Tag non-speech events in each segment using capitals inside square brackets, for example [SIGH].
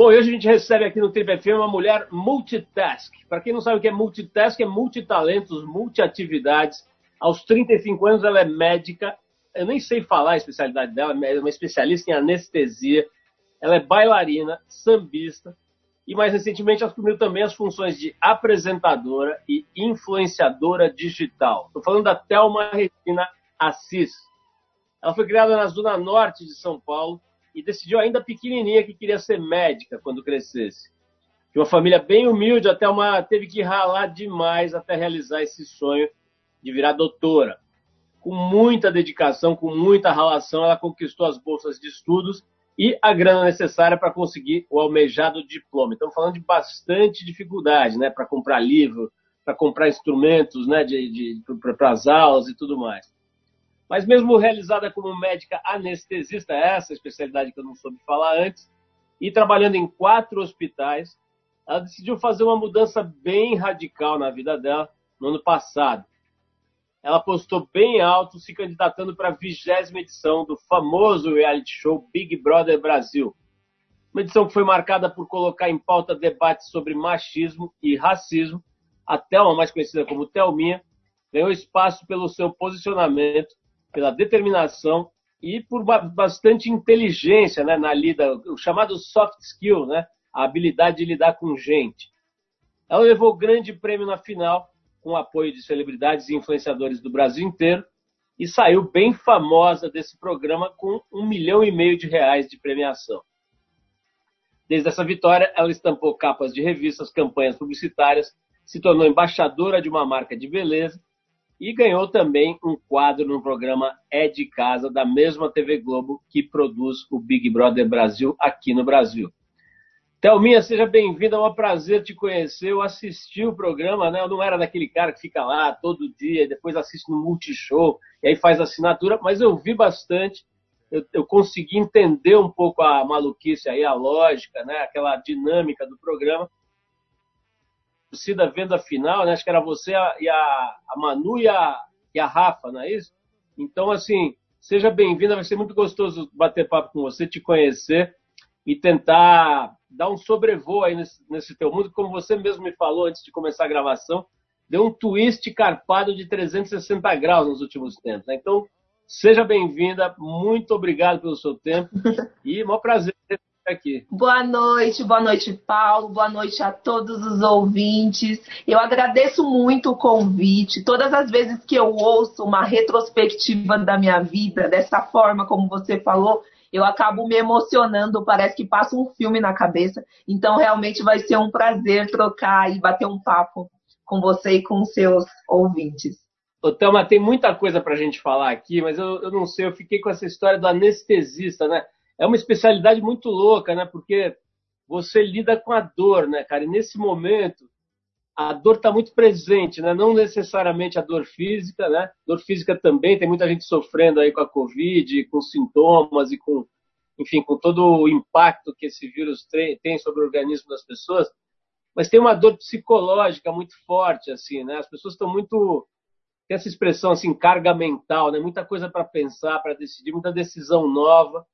Bom, hoje a gente recebe aqui no Trip FM uma mulher multitask. Para quem não sabe o que é multitask, é multitalentos, multiatividades. Aos 35 anos ela é médica, eu nem sei falar a especialidade dela, é uma especialista em anestesia. Ela é bailarina, sambista e mais recentemente assumiu também as funções de apresentadora e influenciadora digital. Estou falando da Thelma Regina Assis. Ela foi criada na zona norte de São Paulo e decidiu ainda pequenininha que queria ser médica quando crescesse. De uma família bem humilde, até uma teve que ralar demais até realizar esse sonho de virar doutora. Com muita dedicação, com muita ralação, ela conquistou as bolsas de estudos e a grana necessária para conseguir o almejado diploma. Estamos falando de bastante dificuldade, né, para comprar livro, para comprar instrumentos, né, de, de para as aulas e tudo mais. Mas mesmo realizada como médica anestesista, essa especialidade que eu não soube falar antes, e trabalhando em quatro hospitais, ela decidiu fazer uma mudança bem radical na vida dela no ano passado. Ela postou bem alto, se candidatando para a vigésima edição do famoso reality show Big Brother Brasil. Uma edição que foi marcada por colocar em pauta debates sobre machismo e racismo. A Thelma, mais conhecida como Thelminha, ganhou espaço pelo seu posicionamento pela determinação e por bastante inteligência né, na lida, o chamado soft skill, né, a habilidade de lidar com gente. Ela levou o grande prêmio na final, com o apoio de celebridades e influenciadores do Brasil inteiro, e saiu bem famosa desse programa com um milhão e meio de reais de premiação. Desde essa vitória, ela estampou capas de revistas, campanhas publicitárias, se tornou embaixadora de uma marca de beleza e ganhou também um quadro no programa É de Casa, da mesma TV Globo que produz o Big Brother Brasil aqui no Brasil. Thelminha, seja bem-vinda, é um prazer te conhecer. Eu assisti o programa, né? Eu não era daquele cara que fica lá todo dia, depois assiste no Multishow e aí faz assinatura, mas eu vi bastante. Eu, eu consegui entender um pouco a maluquice aí, a lógica, né? Aquela dinâmica do programa torcida vendo a final, né? Acho que era você e a, a Manu e a, e a Rafa, não é isso? Então, assim, seja bem-vinda, vai ser muito gostoso bater papo com você, te conhecer e tentar dar um sobrevoo aí nesse, nesse teu mundo, como você mesmo me falou antes de começar a gravação, deu um twist carpado de 360 graus nos últimos tempos. Né? Então, seja bem-vinda, muito obrigado pelo seu tempo [LAUGHS] e maior prazer aqui. Boa noite, boa noite, Paulo, boa noite a todos os ouvintes. Eu agradeço muito o convite. Todas as vezes que eu ouço uma retrospectiva da minha vida, dessa forma como você falou, eu acabo me emocionando, parece que passa um filme na cabeça. Então, realmente vai ser um prazer trocar e bater um papo com você e com seus ouvintes. Ô, Thelma, tem muita coisa para a gente falar aqui, mas eu, eu não sei, eu fiquei com essa história do anestesista, né? É uma especialidade muito louca, né? Porque você lida com a dor, né, cara? E nesse momento, a dor está muito presente, né? Não necessariamente a dor física, né? Dor física também, tem muita gente sofrendo aí com a Covid, com sintomas e com, enfim, com todo o impacto que esse vírus tem sobre o organismo das pessoas. Mas tem uma dor psicológica muito forte, assim, né? As pessoas estão muito tem essa expressão assim, carga mental, né? Muita coisa para pensar, para decidir, muita decisão nova.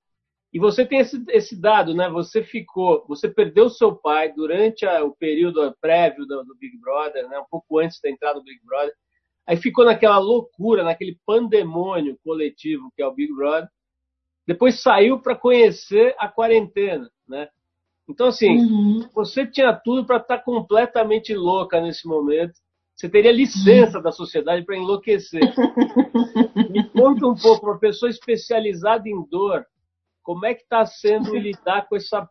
E você tem esse, esse dado, né? Você ficou, você perdeu seu pai durante a, o período prévio do, do, Big Brother, né? Um pouco antes da entrada do Big Brother. Aí ficou naquela loucura, naquele pandemônio coletivo que é o Big Brother. Depois saiu para conhecer a quarentena, né? Então, assim, uhum. você tinha tudo para estar tá completamente louca nesse momento. Você teria licença da sociedade para enlouquecer. [LAUGHS] Me conta um pouco, uma pessoa especializada em dor, como é que está sendo lidar com essa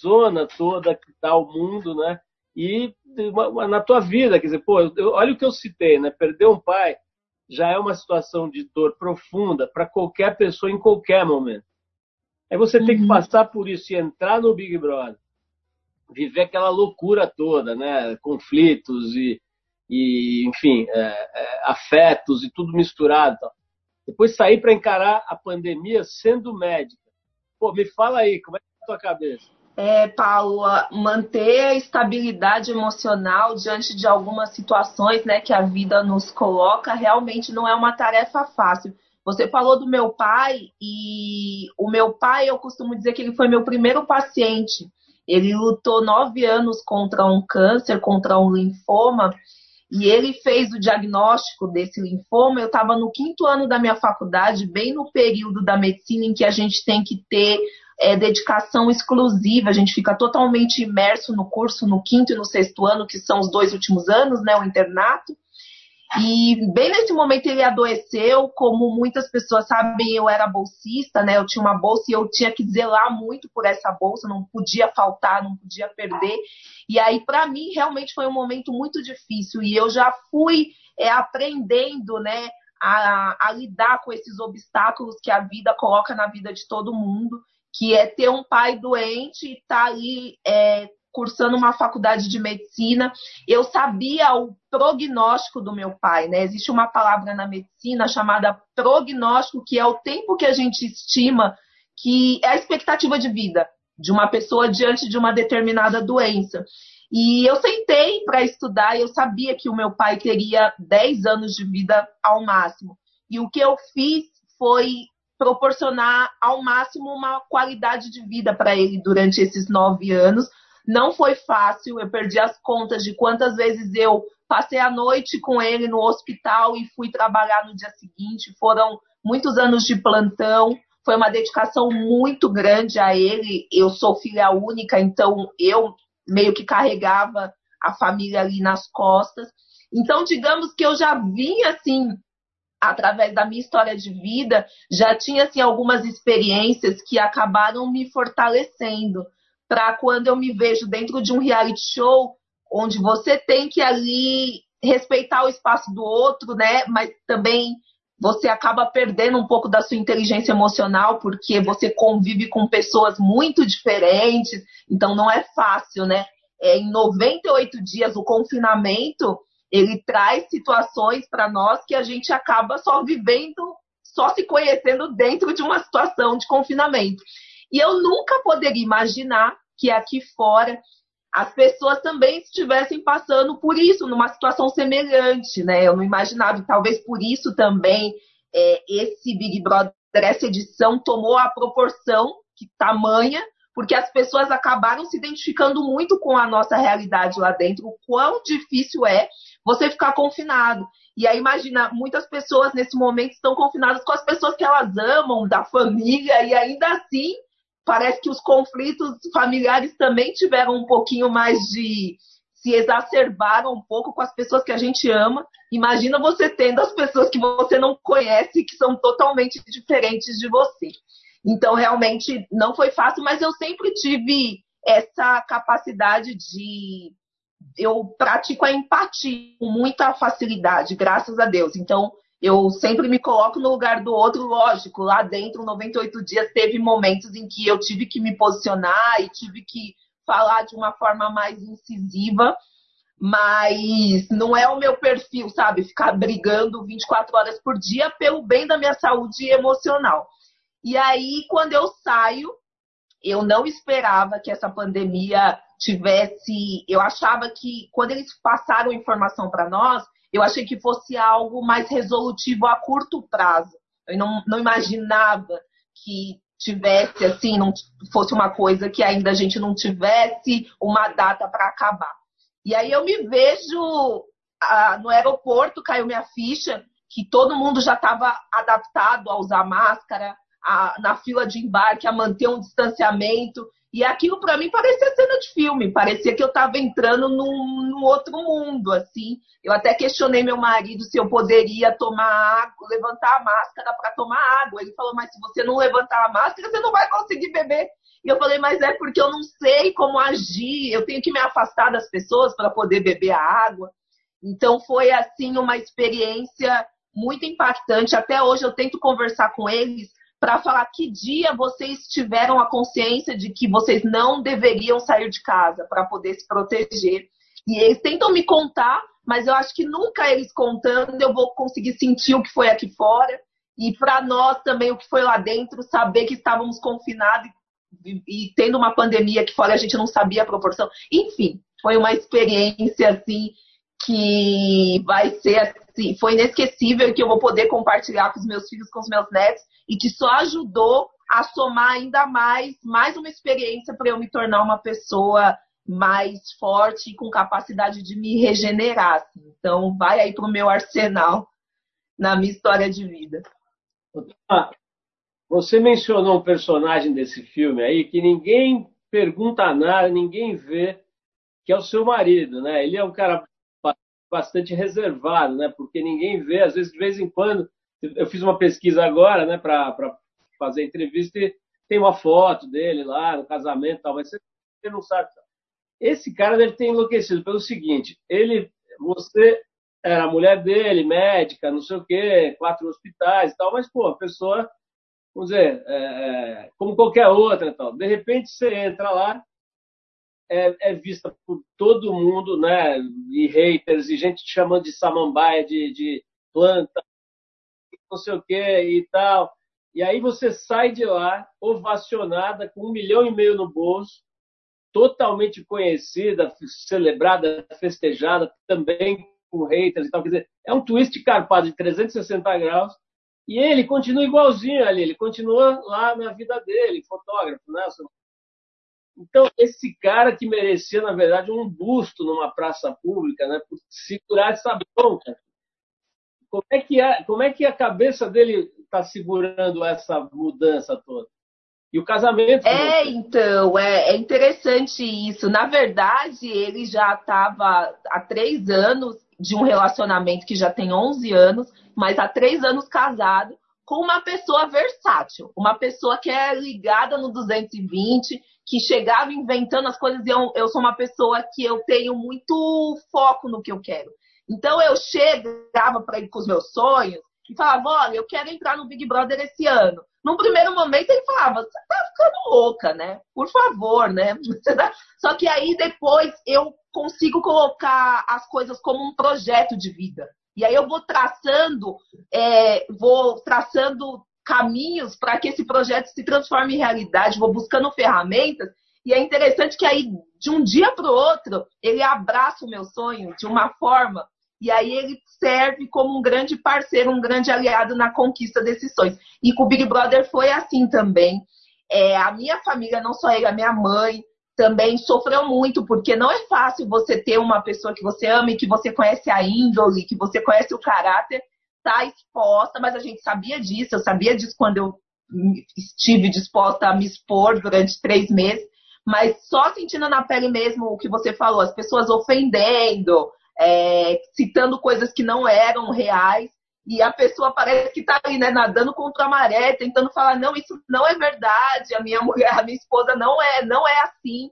zona toda que está o mundo, né? E na tua vida, quer dizer, pô, eu, olha o que eu citei, né? Perder um pai já é uma situação de dor profunda para qualquer pessoa em qualquer momento. Aí você uhum. tem que uhum. passar por isso e entrar no Big Brother, viver aquela loucura toda, né? Conflitos e, e enfim, é, é, afetos e tudo misturado. Depois sair para encarar a pandemia sendo médica. Pô, me fala aí, como é que tá a tua cabeça? É, Paulo, manter a estabilidade emocional diante de algumas situações né, que a vida nos coloca realmente não é uma tarefa fácil. Você falou do meu pai e o meu pai, eu costumo dizer que ele foi meu primeiro paciente. Ele lutou nove anos contra um câncer, contra um linfoma, e ele fez o diagnóstico desse linfoma. Eu estava no quinto ano da minha faculdade, bem no período da medicina em que a gente tem que ter é, dedicação exclusiva, a gente fica totalmente imerso no curso no quinto e no sexto ano, que são os dois últimos anos, né, o internato. E bem nesse momento ele adoeceu, como muitas pessoas sabem, eu era bolsista, né? Eu tinha uma bolsa e eu tinha que zelar muito por essa bolsa, não podia faltar, não podia perder. E aí, para mim, realmente foi um momento muito difícil. E eu já fui é, aprendendo, né, a, a lidar com esses obstáculos que a vida coloca na vida de todo mundo, que é ter um pai doente e estar tá ali é, cursando uma faculdade de medicina, eu sabia o prognóstico do meu pai, né? Existe uma palavra na medicina chamada prognóstico, que é o tempo que a gente estima que é a expectativa de vida de uma pessoa diante de uma determinada doença. E eu sentei para estudar e eu sabia que o meu pai teria 10 anos de vida ao máximo. E o que eu fiz foi proporcionar ao máximo uma qualidade de vida para ele durante esses nove anos, não foi fácil, eu perdi as contas de quantas vezes eu passei a noite com ele no hospital e fui trabalhar no dia seguinte. Foram muitos anos de plantão, foi uma dedicação muito grande a ele. Eu sou filha única, então eu meio que carregava a família ali nas costas. Então, digamos que eu já vinha assim, através da minha história de vida, já tinha assim algumas experiências que acabaram me fortalecendo para quando eu me vejo dentro de um reality show, onde você tem que ali respeitar o espaço do outro, né? Mas também você acaba perdendo um pouco da sua inteligência emocional, porque você convive com pessoas muito diferentes, então não é fácil, né? É, em 98 dias, o confinamento, ele traz situações para nós que a gente acaba só vivendo, só se conhecendo dentro de uma situação de confinamento. E eu nunca poderia imaginar que aqui fora as pessoas também estivessem passando por isso, numa situação semelhante, né? Eu não imaginava, e talvez por isso também é, esse Big Brother, essa edição, tomou a proporção que tamanha, porque as pessoas acabaram se identificando muito com a nossa realidade lá dentro, o quão difícil é você ficar confinado. E aí, imagina, muitas pessoas nesse momento estão confinadas com as pessoas que elas amam, da família, e ainda assim parece que os conflitos familiares também tiveram um pouquinho mais de. se exacerbaram um pouco com as pessoas que a gente ama. Imagina você tendo as pessoas que você não conhece, que são totalmente diferentes de você. Então, realmente, não foi fácil, mas eu sempre tive essa capacidade de. Eu pratico a empatia com muita facilidade, graças a Deus. Então, eu sempre me coloco no lugar do outro, lógico. Lá dentro, 98 dias, teve momentos em que eu tive que me posicionar e tive que falar de uma forma mais incisiva, mas não é o meu perfil, sabe? Ficar brigando 24 horas por dia pelo bem da minha saúde emocional. E aí, quando eu saio, eu não esperava que essa pandemia tivesse. Eu achava que quando eles passaram informação para nós, eu achei que fosse algo mais resolutivo a curto prazo. Eu não, não imaginava que tivesse assim, não fosse uma coisa que ainda a gente não tivesse uma data para acabar. E aí eu me vejo ah, no aeroporto, caiu minha ficha, que todo mundo já estava adaptado a usar máscara, a, na fila de embarque, a manter um distanciamento. E aquilo para mim parecia cena de filme, parecia que eu estava entrando num, num, outro mundo, assim. Eu até questionei meu marido se eu poderia tomar água, levantar a máscara para tomar água. Ele falou, mas se você não levantar a máscara, você não vai conseguir beber. E eu falei, mas é porque eu não sei como agir, eu tenho que me afastar das pessoas para poder beber a água. Então foi assim uma experiência muito impactante. Até hoje eu tento conversar com eles para falar que dia vocês tiveram a consciência de que vocês não deveriam sair de casa para poder se proteger. E eles tentam me contar, mas eu acho que nunca eles contando eu vou conseguir sentir o que foi aqui fora e para nós também o que foi lá dentro, saber que estávamos confinados e, e, tendo uma pandemia aqui fora a gente não sabia a proporção. Enfim, foi uma experiência assim que vai ser assim, foi inesquecível que eu vou poder compartilhar com os meus filhos, com os meus netos e que só ajudou a somar ainda mais, mais uma experiência para eu me tornar uma pessoa mais forte e com capacidade de me regenerar. Assim. Então, vai aí para o meu arsenal na minha história de vida. Você mencionou um personagem desse filme aí que ninguém pergunta nada, ninguém vê, que é o seu marido, né? Ele é um cara bastante reservado, né? Porque ninguém vê, às vezes de vez em quando. Eu fiz uma pesquisa agora, né, para fazer entrevista e tem uma foto dele lá no casamento, tal, mas você não sabe. Esse cara deve ter enlouquecido pelo seguinte: ele, você era a mulher dele, médica, não sei o quê, quatro hospitais e tal, mas pô, a pessoa, vamos dizer, é, é como qualquer outra, tal. De repente você entra lá é, é, vista por todo mundo, né? E haters, e gente te chamando de samambaia, de, de planta, não sei o que e tal. E aí você sai de lá ovacionada, com um milhão e meio no bolso, totalmente conhecida, celebrada, festejada, também com haters e tal. Quer dizer, é um twist carpado de 360 graus. E ele continua igualzinho ali, ele continua lá na vida dele, fotógrafo, né? Então, esse cara que merecia, na verdade, um busto numa praça pública, né, por segurar essa bronca. Como é que, é, como é que a cabeça dele está segurando essa mudança toda? E o casamento. É, então, é, é, interessante isso. Na verdade, ele já estava há três anos de um relacionamento que já tem 11 anos, mas há três anos casado com uma pessoa versátil, uma pessoa que é ligada no 220, que chegava inventando as coisas e eu, eu sou uma pessoa que eu tenho muito foco no que eu quero. Então eu chegava para ele com os meus sonhos e falava, olha, eu quero entrar no Big Brother esse ano. Num primeiro momento ele falava, você tá ficando louca, né? Por favor, né? [LAUGHS] Só que aí depois eu consigo colocar as coisas como um projeto de vida. E aí eu vou traçando, é, vou traçando caminhos para que esse projeto se transforme em realidade, vou buscando ferramentas. E é interessante que aí, de um dia para o outro, ele abraça o meu sonho de uma forma, e aí ele serve como um grande parceiro, um grande aliado na conquista desses sonhos. E com o Big Brother foi assim também. É, a minha família, não só ele, a minha mãe, também sofreu muito, porque não é fácil você ter uma pessoa que você ama e que você conhece a índole, que você conhece o caráter, tá exposta, mas a gente sabia disso, eu sabia disso quando eu estive disposta a me expor durante três meses, mas só sentindo na pele mesmo o que você falou, as pessoas ofendendo, é, citando coisas que não eram reais, e a pessoa parece que está ali, né, nadando contra a maré, tentando falar, não, isso não é verdade, a minha mulher, a minha esposa não é, não é assim.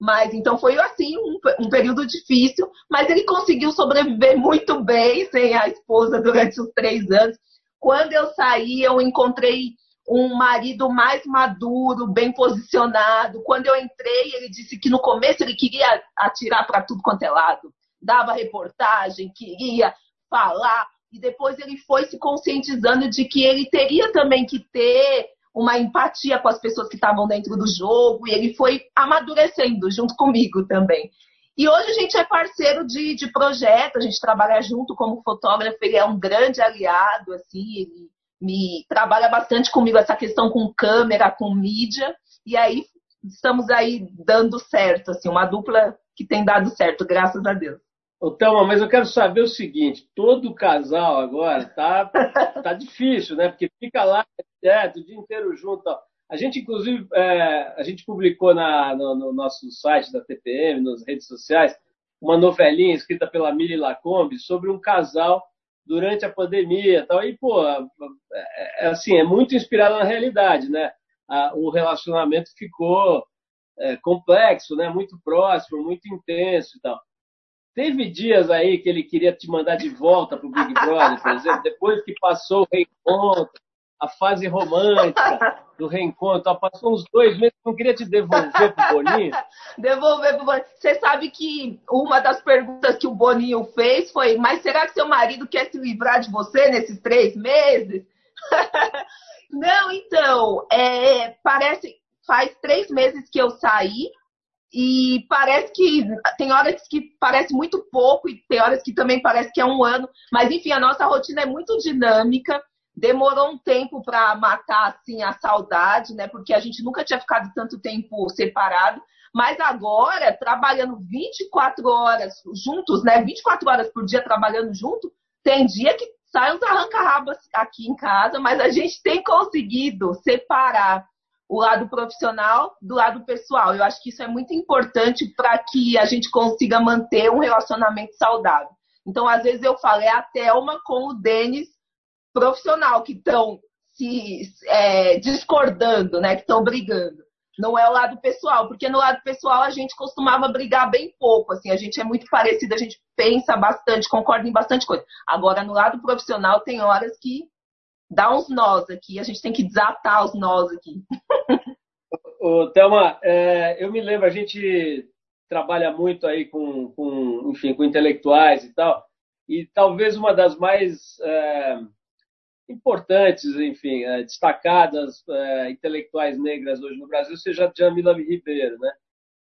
Mas então foi assim um, um, período difícil, mas ele conseguiu sobreviver muito bem sem a esposa durante os três anos. Quando eu saí, eu encontrei um marido mais maduro, bem posicionado. Quando eu entrei, ele disse que no começo ele queria atirar para tudo quanto é lado, dava reportagem, queria falar, e depois ele foi se conscientizando de que ele teria também que ter uma empatia com as pessoas que estavam dentro do jogo, e ele foi amadurecendo junto comigo também. E hoje a gente é parceiro de, de projeto, a gente trabalha junto como fotógrafo, ele é um grande aliado, assim, ele me trabalha bastante comigo essa questão com câmera, com mídia, e aí estamos aí dando certo, assim, uma dupla que tem dado certo, graças a Deus. Ô, Thelma, mas eu quero saber o seguinte: todo casal agora tá, tá difícil, né? Porque fica lá é, o dia inteiro junto. Ó. A gente, inclusive, é, a gente publicou na, no, no, nosso site da TPM, nas redes sociais, uma novelinha escrita pela Mili Lacombe sobre um casal durante a pandemia. Tal. E, pô, é, é, assim, é muito inspirado na realidade, né? A, o relacionamento ficou é, complexo, né? Muito próximo, muito intenso e tal. Teve dias aí que ele queria te mandar de volta para o Big Brother, por exemplo, depois que passou o reencontro, a fase romântica. do reencontro. Passou uns dois meses, não queria te devolver pro Boninho. [LAUGHS] devolver pro Boninho. Você sabe que uma das perguntas que o Boninho fez foi: mas será que seu marido quer se livrar de você nesses três meses? [LAUGHS] não, então, é, parece faz três meses que eu saí e parece que tem horas que parece muito pouco e tem horas que também parece que é um ano, mas enfim, a nossa rotina é muito dinâmica. Demorou um tempo para matar assim a saudade, né? Porque a gente nunca tinha ficado tanto tempo separado, mas agora trabalhando 24 horas juntos, né? 24 horas por dia trabalhando junto, tem dia que sai uns arranca-rabas aqui em casa, mas a gente tem conseguido separar o lado profissional do lado pessoal. Eu acho que isso é muito importante para que a gente consiga manter um relacionamento saudável. Então, às vezes eu falo, é a Thelma com o Denis profissional que estão se é, discordando, né? Que estão brigando. Não é o lado pessoal, porque no lado pessoal a gente costumava brigar bem pouco, assim, a gente é muito parecido, a gente pensa bastante, concorda em bastante coisa. Agora, no lado profissional, tem horas que dá uns nós aqui, a gente tem que desatar os nós aqui. Ô, Thelma, é, eu me lembro, a gente trabalha muito aí com, com, enfim, com intelectuais e tal, e talvez uma das mais é, importantes, enfim, é, destacadas é, intelectuais negras hoje no Brasil seja a Jamila Ribeiro, né?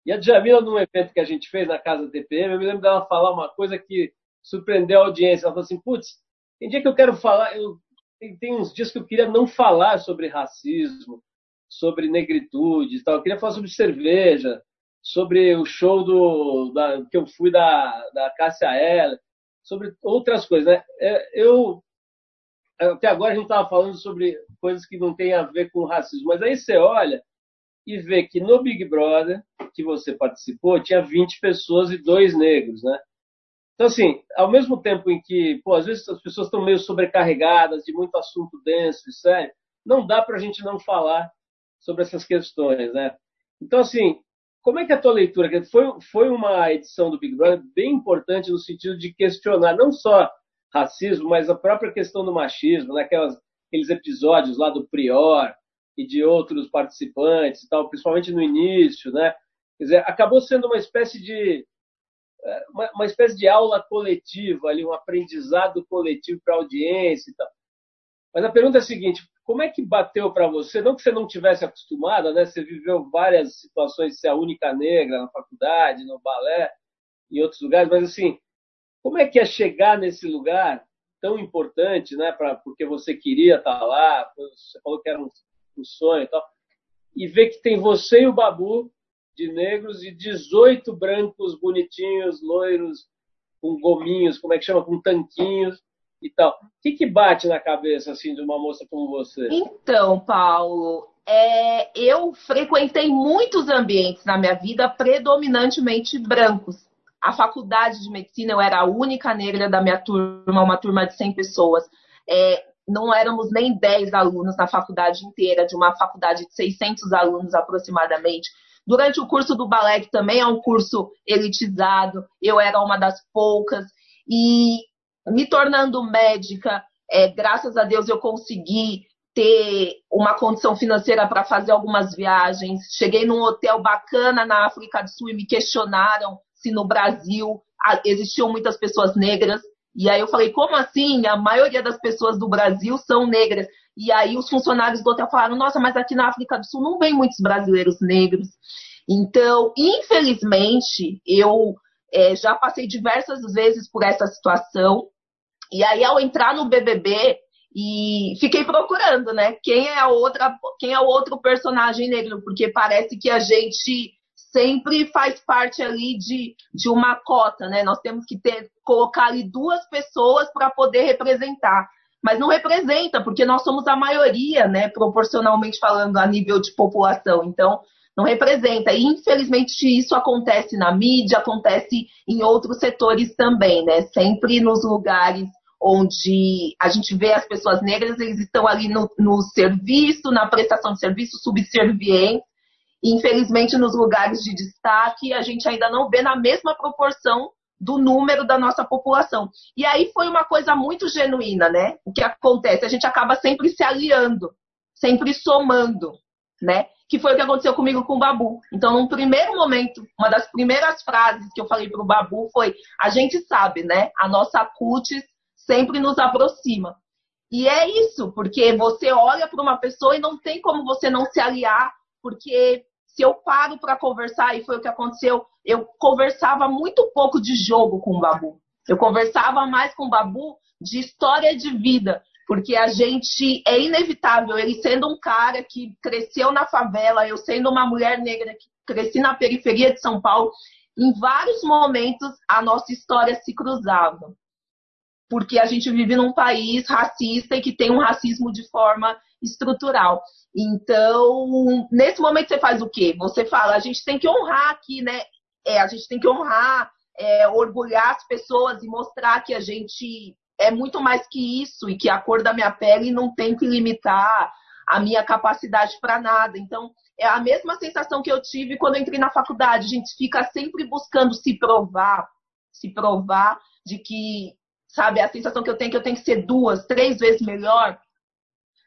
E a Jamila, num evento que a gente fez na casa TPM, eu me lembro dela falar uma coisa que surpreendeu a audiência. Ela falou assim, putz, tem dia que eu quero falar, eu tem, tem uns dias que eu queria não falar sobre racismo, sobre negritude e tal. Eu queria falar sobre cerveja, sobre o show do, da, que eu fui da, da Cássia Eller, sobre outras coisas. Né? É, eu, até agora a gente estava falando sobre coisas que não têm a ver com racismo, mas aí você olha e vê que no Big Brother, que você participou, tinha 20 pessoas e dois negros, né? Então, assim, ao mesmo tempo em que, pô, às vezes as pessoas estão meio sobrecarregadas de muito assunto denso e sério, não dá para a gente não falar sobre essas questões, né? Então, assim, como é que é a tua leitura? Foi, foi uma edição do Big Brother bem importante no sentido de questionar não só racismo, mas a própria questão do machismo, né? Aquelas, aqueles episódios lá do Prior e de outros participantes e tal, principalmente no início, né? Quer dizer, acabou sendo uma espécie de uma, uma espécie de aula coletiva, ali, um aprendizado coletivo para a audiência e tal. Mas a pergunta é a seguinte: como é que bateu para você? Não que você não tivesse acostumada, né? Você viveu várias situações de ser a única negra na faculdade, no balé, em outros lugares, mas assim, como é que é chegar nesse lugar tão importante, né? Pra, porque você queria estar tá lá, você falou que era um, um sonho e tal, e ver que tem você e o Babu de negros e 18 brancos bonitinhos, loiros, com gominhos, como é que chama? Com tanquinhos e tal. O que, que bate na cabeça assim de uma moça como você? Então, Paulo, é, eu frequentei muitos ambientes na minha vida predominantemente brancos. A faculdade de medicina, eu era a única negra da minha turma, uma turma de 100 pessoas. É, não éramos nem 10 alunos na faculdade inteira, de uma faculdade de 600 alunos aproximadamente. Durante o curso do balé, que também é um curso elitizado, eu era uma das poucas. E me tornando médica, é, graças a Deus eu consegui ter uma condição financeira para fazer algumas viagens. Cheguei num hotel bacana na África do Sul e me questionaram se no Brasil existiam muitas pessoas negras. E aí eu falei, como assim? A maioria das pessoas do Brasil são negras. E aí os funcionários do hotel falaram, nossa, mas aqui na África do Sul não vem muitos brasileiros negros. Então, infelizmente, eu é, já passei diversas vezes por essa situação. E aí, ao entrar no BBB, e fiquei procurando, né? Quem é a outra, quem é o outro personagem negro? Porque parece que a gente sempre faz parte ali de, de uma cota, né? Nós temos que ter colocar ali duas pessoas para poder representar mas não representa, porque nós somos a maioria, né, proporcionalmente falando, a nível de população. Então, não representa. E, infelizmente, isso acontece na mídia, acontece em outros setores também, né? Sempre nos lugares onde a gente vê as pessoas negras, eles estão ali no, no serviço, na prestação de serviço, subservientes. Infelizmente, nos lugares de destaque, a gente ainda não vê na mesma proporção do número da nossa população. E aí foi uma coisa muito genuína, né? O que acontece? A gente acaba sempre se aliando. sempre somando, né? Que foi o que aconteceu comigo com o Babu. Então, num primeiro momento, uma das primeiras frases que eu falei para o Babu foi: a gente sabe, né? A nossa cutis sempre nos aproxima. E é isso, porque você olha para uma pessoa e não tem como você não se aliar, porque se eu paro para conversar, e foi o que aconteceu, eu conversava muito pouco de jogo com o Babu. Eu conversava mais com o Babu de história de vida, porque a gente é inevitável, ele sendo um cara que cresceu na favela, eu sendo uma mulher negra que cresci na periferia de São Paulo, em vários momentos a nossa história se cruzava. Porque a gente vive num país racista e que tem um racismo de forma estrutural. Então, nesse momento você faz o quê? Você fala, a gente tem que honrar aqui, né? É, a gente tem que honrar, é, orgulhar as pessoas e mostrar que a gente é muito mais que isso e que a cor da minha pele não tem que limitar a minha capacidade para nada. Então, é a mesma sensação que eu tive quando eu entrei na faculdade. A gente fica sempre buscando se provar, se provar de que, sabe, a sensação que eu tenho é que eu tenho que ser duas, três vezes melhor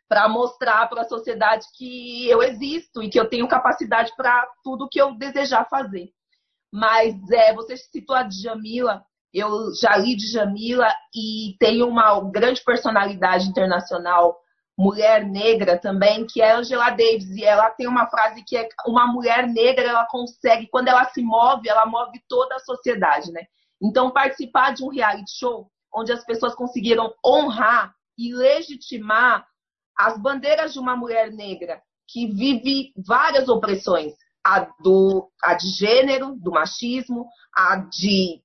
para mostrar para a sociedade que eu existo e que eu tenho capacidade para tudo que eu desejar fazer. Mas é, você citou a Djamila, eu já li de Jamila e tem uma grande personalidade internacional, mulher negra também, que é Angela Davis. E ela tem uma frase que é uma mulher negra, ela consegue, quando ela se move, ela move toda a sociedade, né? Então, participar de um reality show onde as pessoas conseguiram honrar e legitimar as bandeiras de uma mulher negra que vive várias opressões, a, do, a de gênero, do machismo, a de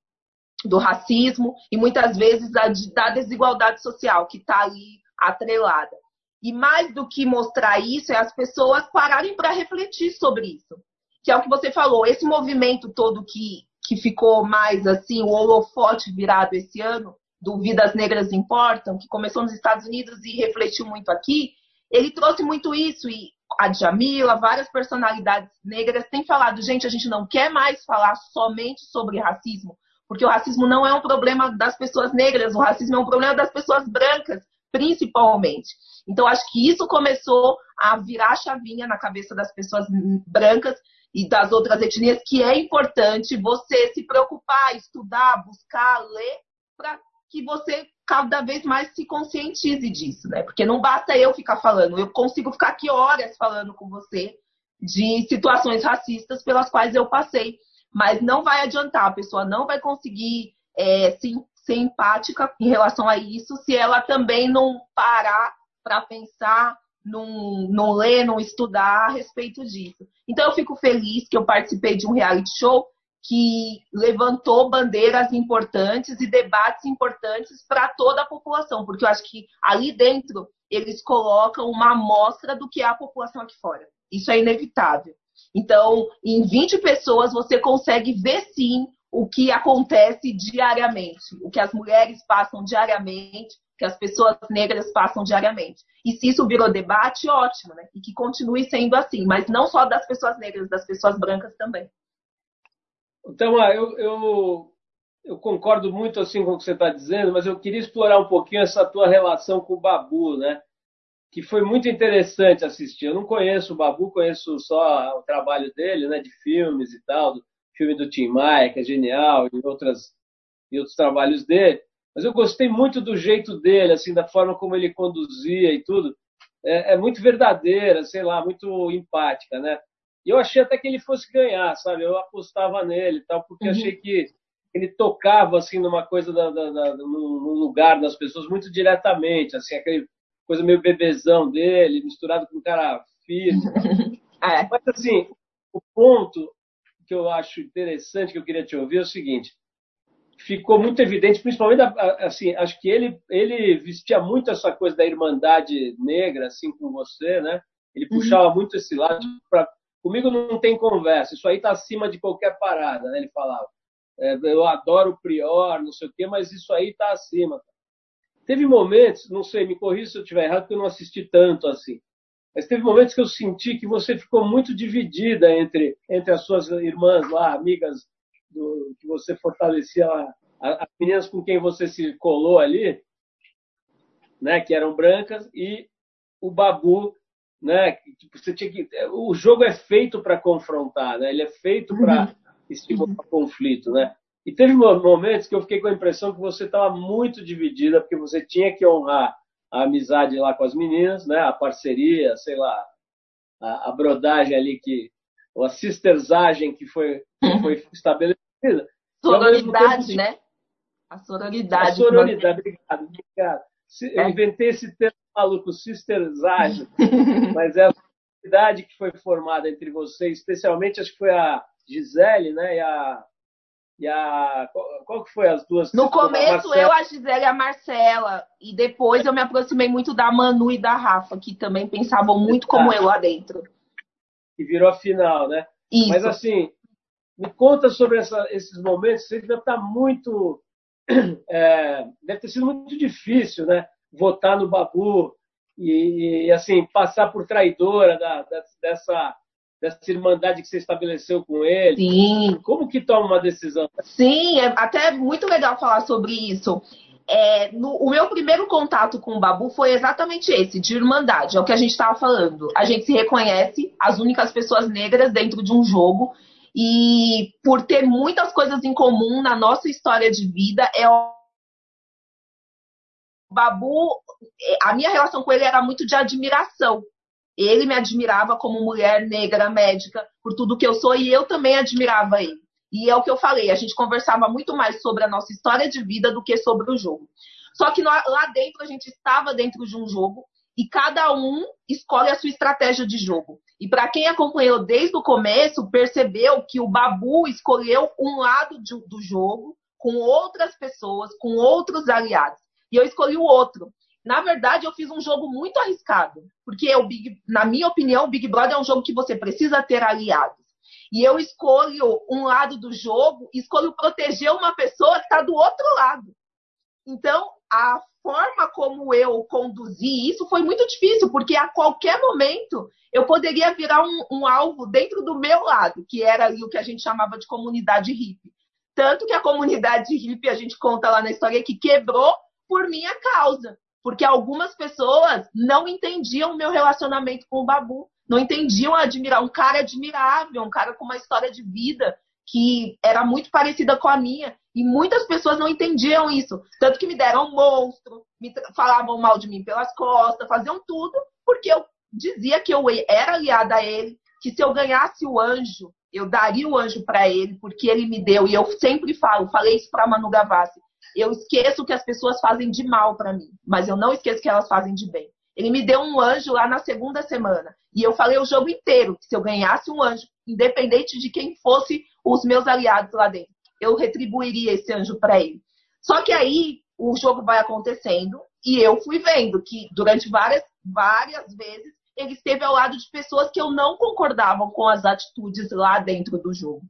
do racismo e muitas vezes da desigualdade social que está ali atrelada. E mais do que mostrar isso, é as pessoas pararem para refletir sobre isso. Que é o que você falou, esse movimento todo que, que ficou mais assim, o holofote virado esse ano, do Vidas Negras Importam, que começou nos Estados Unidos e refletiu muito aqui, ele trouxe muito isso. E a Jamila, várias personalidades negras têm falado, gente, a gente não quer mais falar somente sobre racismo, porque o racismo não é um problema das pessoas negras, o racismo é um problema das pessoas brancas, principalmente. Então, acho que isso começou a virar a chavinha na cabeça das pessoas brancas e das outras etnias, que é importante você se preocupar, estudar, buscar, ler, para que você cada vez mais se conscientize disso, né? Porque não basta eu ficar falando, eu consigo ficar aqui horas falando com você de situações racistas pelas quais eu passei mas não vai adiantar, a pessoa não vai conseguir é, se, ser empática em relação a isso se ela também não parar para pensar, não, não ler, não estudar a respeito disso. Então eu fico feliz que eu participei de um reality show que levantou bandeiras importantes e debates importantes para toda a população, porque eu acho que ali dentro eles colocam uma amostra do que é a população aqui fora. Isso é inevitável. Então, em 20 pessoas, você consegue ver sim o que acontece diariamente, o que as mulheres passam diariamente, o que as pessoas negras passam diariamente. E se isso virou debate, ótimo, né? E que continue sendo assim, mas não só das pessoas negras, das pessoas brancas também. Então, eu, eu, eu concordo muito assim com o que você está dizendo, mas eu queria explorar um pouquinho essa tua relação com o Babu, né? que foi muito interessante assistir. Eu não conheço o Babu, conheço só o trabalho dele, né, de filmes e tal, do filme do Tim Maia, que é genial, e, outras, e outros trabalhos dele. Mas eu gostei muito do jeito dele, assim, da forma como ele conduzia e tudo. É, é muito verdadeira, sei lá, muito empática, né? E eu achei até que ele fosse ganhar, sabe? Eu apostava nele e tal, porque uhum. achei que ele tocava, assim, numa coisa, da, da, da, num lugar das pessoas muito diretamente, assim, aquele coisa meio bebezão dele, misturado com um cara firme. [LAUGHS] é. Mas, assim, o ponto que eu acho interessante, que eu queria te ouvir, é o seguinte. Ficou muito evidente, principalmente, assim, acho que ele, ele vestia muito essa coisa da irmandade negra, assim, com você, né? Ele uhum. puxava uhum. muito esse lado. Pra, comigo não tem conversa, isso aí tá acima de qualquer parada, né? Ele falava. É, eu adoro o Prior, não sei o quê, mas isso aí tá acima. Teve momentos, não sei, me corrija se eu estiver errado, porque eu não assisti tanto assim. Mas teve momentos que eu senti que você ficou muito dividida entre, entre as suas irmãs lá, amigas do, que você fortalecia lá, as meninas com quem você se colou ali, né, que eram brancas, e o Babu, né? Tipo, você tinha que, o jogo é feito para confrontar, né? Ele é feito para uhum. estimular uhum. conflito, né? E teve momentos que eu fiquei com a impressão que você estava muito dividida, porque você tinha que honrar a amizade lá com as meninas, né? A parceria, sei lá, a, a brodagem ali que, ou a sistersagem que foi, que uhum. foi estabelecida. Sororidade, tempo, né? A sororidade. A sororidade, obrigado, obrigado. Eu é. inventei esse termo maluco, sistersagem, [LAUGHS] mas é a sororidade que foi formada entre vocês, especialmente acho que foi a Gisele, né? E a e a. Qual, qual que foi as duas? No começo, a eu, a Gisele e a Marcela. E depois eu me aproximei muito da Manu e da Rafa, que também pensavam muito como eu lá dentro. E virou a final, né? Isso. Mas assim, me conta sobre essa, esses momentos. Você deve estar muito. [CLEARS THROAT] É, deve ter sido muito difícil, né? Votar no Babu e, e assim, passar por traidora da, da, dessa dessa irmandade que você estabeleceu com ele. Sim. Como que toma uma decisão? Sim, é até muito legal falar sobre isso. É, no, o meu primeiro contato com o Babu foi exatamente esse, de irmandade, é o que a gente estava falando. A gente se reconhece, as únicas pessoas negras dentro de um jogo, e por ter muitas coisas em comum na nossa história de vida, é Babu, a minha relação com ele era muito de admiração. Ele me admirava como mulher negra médica por tudo que eu sou e eu também admirava ele. E é o que eu falei, a gente conversava muito mais sobre a nossa história de vida do que sobre o jogo. Só que lá dentro a gente estava dentro de um jogo e cada um escolhe a sua estratégia de jogo. E para quem acompanhou desde o começo, percebeu que o Babu escolheu um lado de, do jogo com outras pessoas, com outros aliados. E eu escolhi o outro. Na verdade, eu fiz um jogo muito arriscado, porque o Big, na minha opinião, o Big Brother é um jogo que você precisa ter aliados. E eu escolho um lado do jogo, escolho proteger uma pessoa que está do outro lado. Então, a forma como eu conduzi isso foi muito difícil, porque a qualquer momento eu poderia virar um, um alvo dentro do meu lado, que era o que a gente chamava de comunidade hippie. Tanto que a comunidade hippie, a gente conta lá na história, que quebrou por minha causa. Porque algumas pessoas não entendiam o meu relacionamento com o Babu, não entendiam admirar um cara admirável, um cara com uma história de vida que era muito parecida com a minha, e muitas pessoas não entendiam isso, tanto que me deram um monstro, me falavam mal de mim pelas costas, faziam tudo, porque eu dizia que eu era aliada a ele, que se eu ganhasse o anjo, eu daria o anjo para ele, porque ele me deu, e eu sempre falo, falei isso para Manu Gavassi, eu esqueço que as pessoas fazem de mal para mim, mas eu não esqueço que elas fazem de bem. Ele me deu um anjo lá na segunda semana. E eu falei o jogo inteiro que se eu ganhasse um anjo, independente de quem fosse os meus aliados lá dentro, eu retribuiria esse anjo para ele. Só que aí o jogo vai acontecendo e eu fui vendo que durante várias, várias vezes ele esteve ao lado de pessoas que eu não concordava com as atitudes lá dentro do jogo.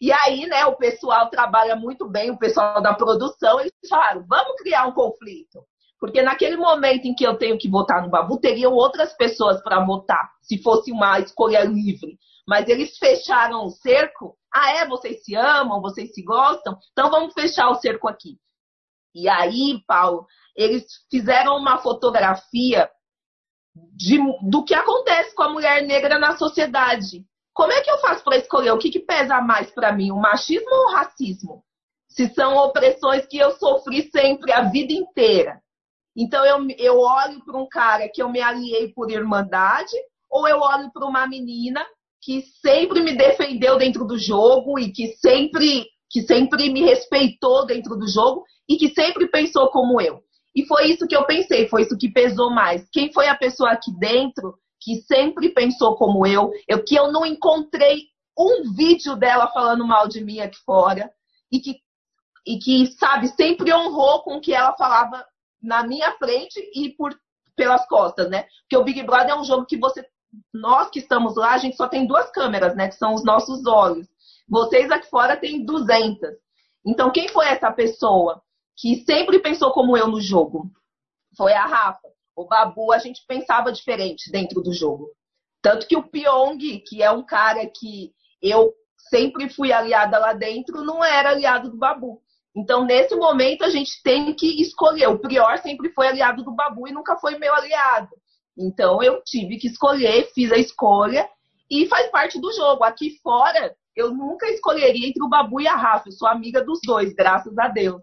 E aí, né, o pessoal trabalha muito bem, o pessoal da produção, eles falaram, vamos criar um conflito. Porque naquele momento em que eu tenho que votar no Babu, teriam outras pessoas para votar, se fosse uma escolha livre. Mas eles fecharam o cerco. Ah, é? Vocês se amam, vocês se gostam? Então vamos fechar o cerco aqui. E aí, Paulo, eles fizeram uma fotografia de, do que acontece com a mulher negra na sociedade. Como é que eu faço para escolher o que, que pesa mais para mim, o machismo ou o racismo? Se são opressões que eu sofri sempre a vida inteira. Então eu, eu olho para um cara que eu me aliei por irmandade, ou eu olho para uma menina que sempre me defendeu dentro do jogo e que sempre que sempre me respeitou dentro do jogo e que sempre pensou como eu. E foi isso que eu pensei, foi isso que pesou mais. Quem foi a pessoa aqui dentro que sempre pensou como eu, eu que eu não encontrei um vídeo dela falando mal de mim aqui fora e que e que sabe sempre honrou com o que ela falava na minha frente e por pelas costas, né? Porque o Big Brother é um jogo que você nós que estamos lá, a gente só tem duas câmeras, né, que são os nossos olhos. Vocês aqui fora têm 200. Então quem foi essa pessoa que sempre pensou como eu no jogo? Foi a Rafa. O Babu, a gente pensava diferente dentro do jogo. Tanto que o Pyong, que é um cara que eu sempre fui aliada lá dentro, não era aliado do Babu. Então, nesse momento, a gente tem que escolher. O Prior sempre foi aliado do Babu e nunca foi meu aliado. Então eu tive que escolher, fiz a escolha e faz parte do jogo. Aqui fora, eu nunca escolheria entre o Babu e a Rafa. Eu sou amiga dos dois, graças a Deus.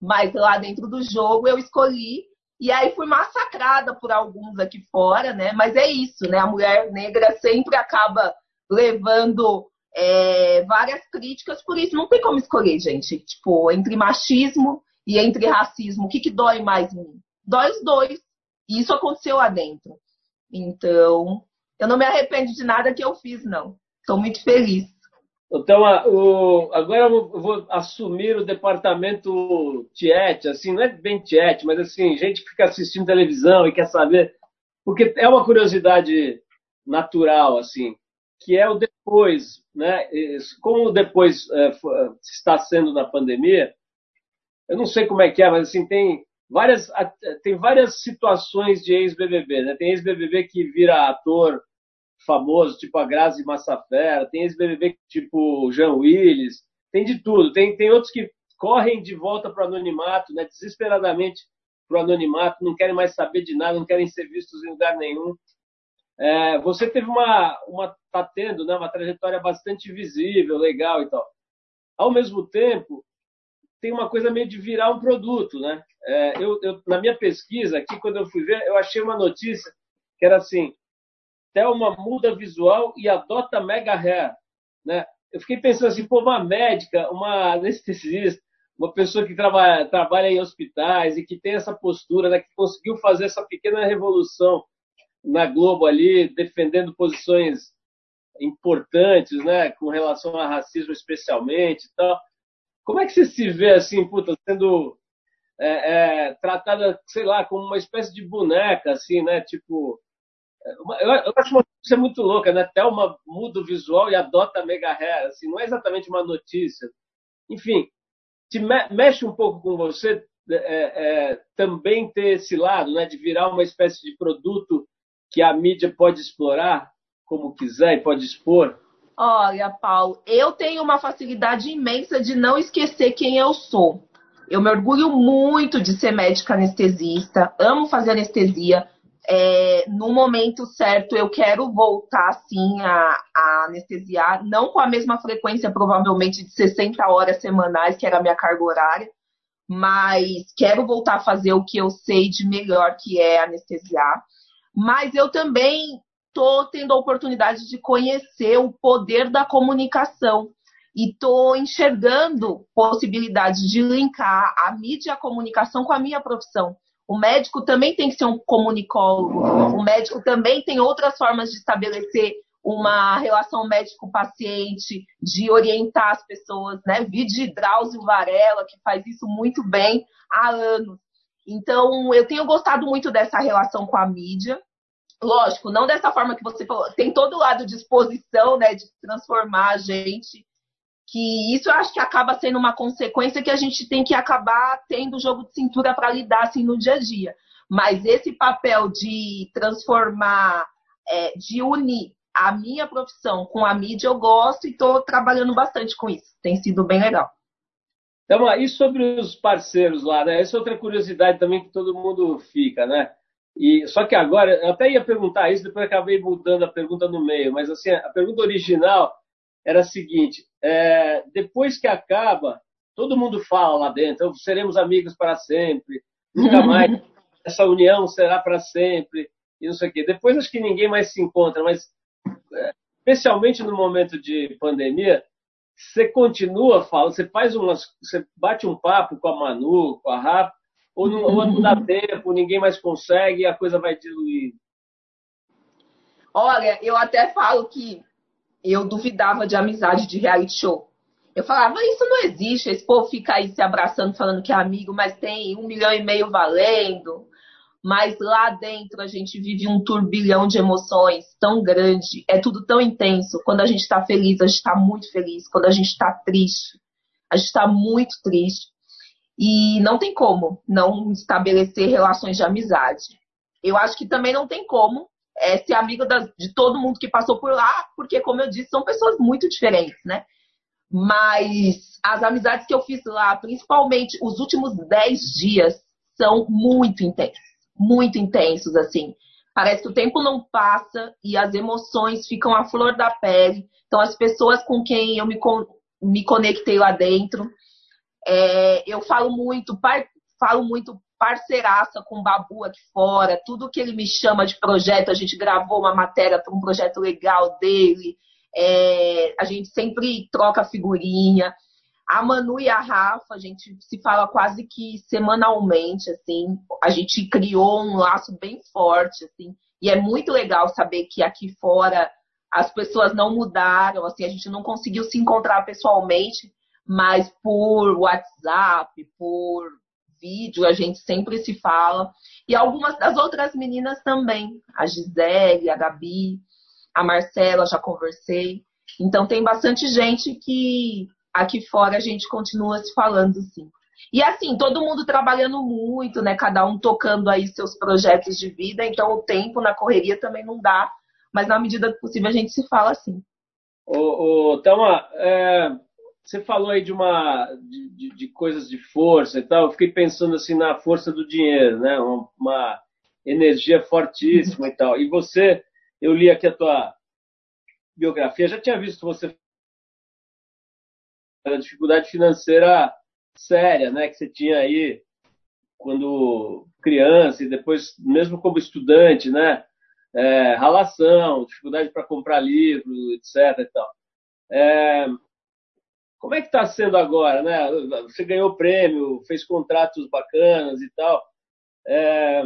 Mas lá dentro do jogo eu escolhi e aí fui massacrada por alguns aqui fora, né? Mas é isso, né? A mulher negra sempre acaba levando é, várias críticas, por isso não tem como escolher, gente. Tipo, entre machismo e entre racismo, o que, que dói mais em mim? Dói os dois. E isso aconteceu lá dentro. Então, eu não me arrependo de nada que eu fiz, não. Estou muito feliz. Então, o, agora eu vou assumir o departamento Tiete, assim, não é bem Tiete, mas assim, gente que fica assistindo televisão e quer saber, porque é uma curiosidade natural, assim, que é o depois, né? Como o depois é, está sendo na pandemia, eu não sei como é que é, mas assim, tem várias, tem várias situações de ex-BBB, né? Tem ex-BBB que vira ator famoso, tipo a Grazi Massafera, tem ex-BBB tipo Jean Willis, tem de tudo. Tem, tem outros que correm de volta para o anonimato, né? desesperadamente para o anonimato, não querem mais saber de nada, não querem ser vistos em lugar nenhum. É, você teve uma, uma tá tendo, né, uma trajetória bastante visível, legal e tal. Ao mesmo tempo, tem uma coisa meio de virar um produto, né? É, eu, eu, na minha pesquisa aqui, quando eu fui ver, eu achei uma notícia que era assim: Thelma muda visual e adota mega hair, né? Eu fiquei pensando assim, pô, uma médica, uma anestesista, uma pessoa que trabalha, trabalha em hospitais e que tem essa postura, né, que conseguiu fazer essa pequena revolução na Globo ali, defendendo posições importantes, né, com relação a racismo especialmente e tal. Como é que você se vê assim, puta, sendo é, é, tratada, sei lá, como uma espécie de boneca, assim, né, tipo eu, eu acho uma notícia muito louca, né? Thelma muda o visual e adota mega hair, assim, não é exatamente uma notícia. Enfim, te me mexe um pouco com você é, é, também ter esse lado, né? De virar uma espécie de produto que a mídia pode explorar como quiser e pode expor. Olha, Paulo, eu tenho uma facilidade imensa de não esquecer quem eu sou. Eu me orgulho muito de ser médica anestesista, amo fazer anestesia, é, no momento certo eu quero voltar sim a, a, anestesiar, não com a mesma frequência, provavelmente de 60 horas semanais, que era a minha carga horária, mas quero voltar a fazer o que eu sei de melhor, que é anestesiar. Mas eu também estou tendo a oportunidade de conhecer o poder da comunicação e estou enxergando possibilidades de linkar a mídia e a comunicação com a minha profissão. O médico também tem que ser um comunicólogo. O médico também tem outras formas de estabelecer uma relação médico-paciente, de orientar as pessoas, né? Vi de Drauzio Varela, que faz isso muito bem há anos. Então, eu tenho gostado muito dessa relação com a mídia. Lógico, não dessa forma que você falou. Tem todo o lado de exposição, né? De transformar a gente que isso eu acho que acaba sendo uma consequência que a gente tem que acabar tendo jogo de cintura para lidar assim no dia a dia. Mas esse papel de transformar, é, de unir a minha profissão com a mídia, eu gosto e estou trabalhando bastante com isso. Tem sido bem legal. Então, e sobre os parceiros lá, né? Essa é outra curiosidade também que todo mundo fica, né? E, só que agora, eu até ia perguntar isso, depois acabei mudando a pergunta no meio, mas assim, a pergunta original era a seguinte: é, depois que acaba, todo mundo fala lá dentro, seremos amigos para sempre, nunca [LAUGHS] mais, essa união será para sempre, e não sei o quê. Depois acho que ninguém mais se encontra, mas é, especialmente no momento de pandemia, você continua falando, você faz umas, você bate um papo com a Manu, com a Rafa, ou não, ou não dá [LAUGHS] tempo, ninguém mais consegue e a coisa vai diluir. Olha, eu até falo que eu duvidava de amizade de reality show. Eu falava, isso não existe, esse povo fica aí se abraçando, falando que é amigo, mas tem um milhão e meio valendo. Mas lá dentro a gente vive um turbilhão de emoções tão grande, é tudo tão intenso. Quando a gente está feliz, a gente está muito feliz. Quando a gente está triste, a gente está muito triste. E não tem como não estabelecer relações de amizade. Eu acho que também não tem como é, ser amigo das, de todo mundo que passou por lá, porque, como eu disse, são pessoas muito diferentes, né? Mas as amizades que eu fiz lá, principalmente os últimos 10 dias, são muito intensos. Muito intensos, assim. Parece que o tempo não passa e as emoções ficam à flor da pele. Então, as pessoas com quem eu me, me conectei lá dentro, é, eu falo muito, falo muito parceiraça com o Babu aqui fora, tudo que ele me chama de projeto, a gente gravou uma matéria para um projeto legal dele, é, a gente sempre troca figurinha. A Manu e a Rafa, a gente se fala quase que semanalmente, assim. A gente criou um laço bem forte, assim. E é muito legal saber que aqui fora as pessoas não mudaram, assim, a gente não conseguiu se encontrar pessoalmente, mas por WhatsApp, por vídeo, a gente sempre se fala. E algumas das outras meninas também, a Gisele, a Gabi, a Marcela, já conversei. Então tem bastante gente que aqui fora a gente continua se falando, sim. E assim, todo mundo trabalhando muito, né? Cada um tocando aí seus projetos de vida, então o tempo na correria também não dá, mas na medida do possível a gente se fala assim. Ô, ô Thelma, é, você falou aí de uma de, de, de, coisas de força e tal. Eu fiquei pensando assim na força do dinheiro, né? Uma, uma energia fortíssima e tal. E você, eu li aqui a tua biografia, já tinha visto você a dificuldade financeira séria, né, que você tinha aí quando criança e depois mesmo como estudante, né, é, ralação, dificuldade para comprar livro, etc. E tal. É, como é que está sendo agora, né? Você ganhou prêmio, fez contratos bacanas e tal. É,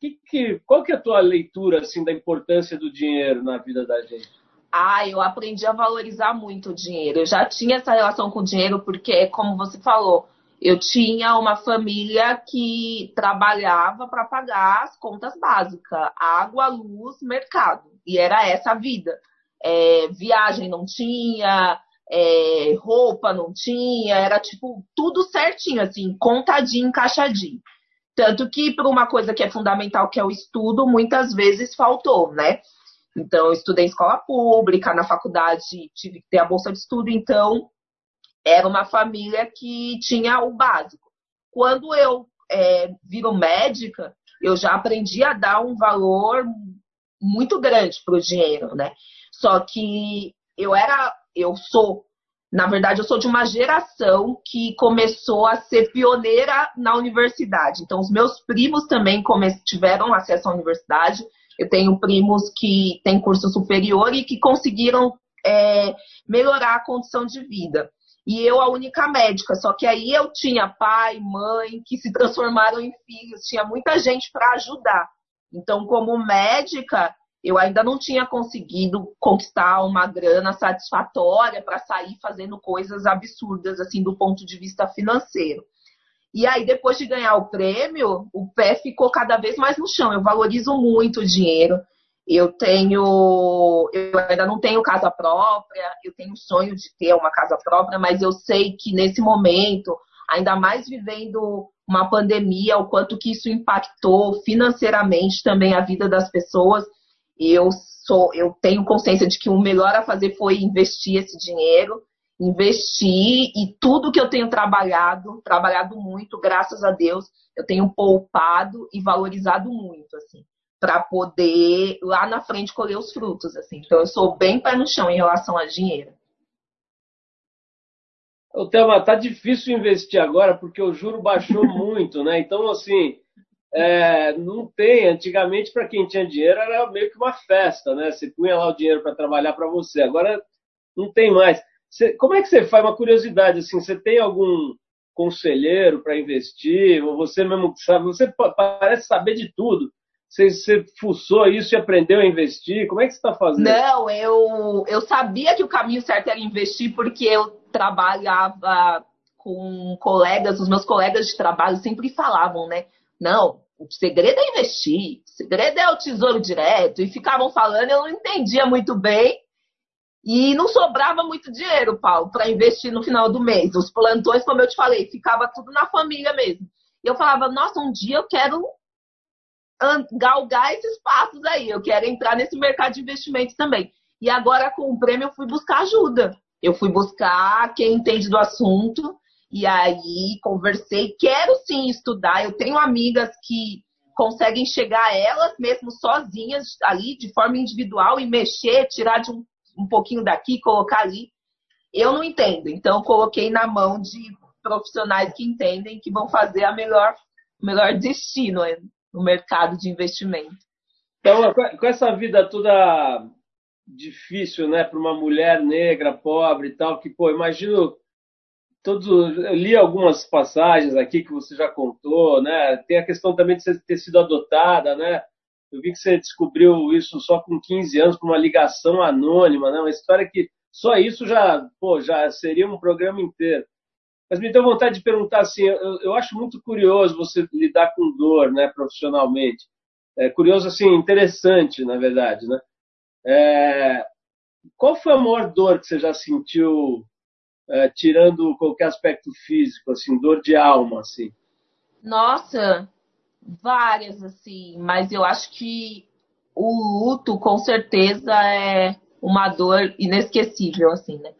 que, que, qual que é a tua leitura assim da importância do dinheiro na vida da gente? Ah, eu aprendi a valorizar muito o dinheiro. Eu já tinha essa relação com o dinheiro porque, como você falou, eu tinha uma família que trabalhava para pagar as contas básicas, água, luz, mercado. E era essa a vida. É, viagem não tinha, é, roupa não tinha, era tipo tudo certinho, assim, contadinho, encaixadinho. Tanto que para uma coisa que é fundamental, que é o estudo, muitas vezes faltou, né? Então, eu estudei em escola pública, na faculdade tive que ter a bolsa de estudo, então era uma família que tinha o básico. Quando eu é, viro médica, eu já aprendi a dar um valor muito grande para o dinheiro, né? Só que eu era, eu sou, na verdade, eu sou de uma geração que começou a ser pioneira na universidade. Então, os meus primos também tiveram acesso à universidade. Eu tenho primos que têm curso superior e que conseguiram é, melhorar a condição de vida. E eu, a única médica. Só que aí eu tinha pai, mãe, que se transformaram em filhos, tinha muita gente para ajudar. Então, como médica, eu ainda não tinha conseguido conquistar uma grana satisfatória para sair fazendo coisas absurdas, assim, do ponto de vista financeiro. E aí, depois de ganhar o prêmio, o pé ficou cada vez mais no chão. Eu valorizo muito o dinheiro. Eu tenho. Eu ainda não tenho casa própria, eu tenho o sonho de ter uma casa própria, mas eu sei que nesse momento, ainda mais vivendo uma pandemia, o quanto que isso impactou financeiramente também a vida das pessoas. Eu sou, eu tenho consciência de que o melhor a fazer foi investir esse dinheiro investir e tudo que eu tenho trabalhado, trabalhado muito, graças a Deus, eu tenho poupado e valorizado muito, assim, para poder lá na frente colher os frutos, assim. Então eu sou bem pé no chão em relação a dinheiro. Ô, Thelma, tá difícil investir agora porque o juro baixou [LAUGHS] muito, né? Então, assim, é, não tem. Antigamente, para quem tinha dinheiro, era meio que uma festa, né? Você punha lá o dinheiro para trabalhar para você. Agora não tem mais. Você, como é que você faz? Uma curiosidade, assim, você tem algum conselheiro para investir? Ou você mesmo sabe? Você parece saber de tudo. Você, você fuçou isso e aprendeu a investir? Como é que você está fazendo? Não, eu, eu sabia que o caminho certo era investir porque eu trabalhava com colegas, os meus colegas de trabalho sempre falavam, né? Não, o segredo é investir, o segredo é o tesouro direto. E ficavam falando, eu não entendia muito bem. E não sobrava muito dinheiro, Paulo, para investir no final do mês. Os plantões, como eu te falei, ficava tudo na família mesmo. E eu falava, nossa, um dia eu quero galgar esses passos aí, eu quero entrar nesse mercado de investimentos também. E agora com o prêmio eu fui buscar ajuda. Eu fui buscar quem entende do assunto e aí conversei. Quero sim estudar. Eu tenho amigas que conseguem chegar a elas mesmo sozinhas ali, de forma individual, e mexer, tirar de um, um pouquinho daqui, colocar ali. Eu não entendo. Então, coloquei na mão de profissionais que entendem que vão fazer a melhor, melhor destino no mercado de investimento. Então, com essa vida toda difícil, né, para uma mulher negra, pobre e tal, que, pô, imagino todos, eu li algumas passagens aqui que você já contou, né? Tem a questão também de você ter sido adotada, né? Eu vi que você descobriu isso só com 15 anos, com uma ligação anônima, né? Uma história que só isso já, pô, já seria um programa inteiro. Mas me deu vontade de perguntar assim, eu, eu acho muito curioso você lidar com dor, né, profissionalmente. É curioso assim, interessante, na verdade, né? É, qual foi a maior dor que você já sentiu, é, tirando qualquer aspecto físico, assim, dor de alma, assim? Nossa, várias, assim, mas eu acho que o luto, com certeza, é uma dor inesquecível, assim, né?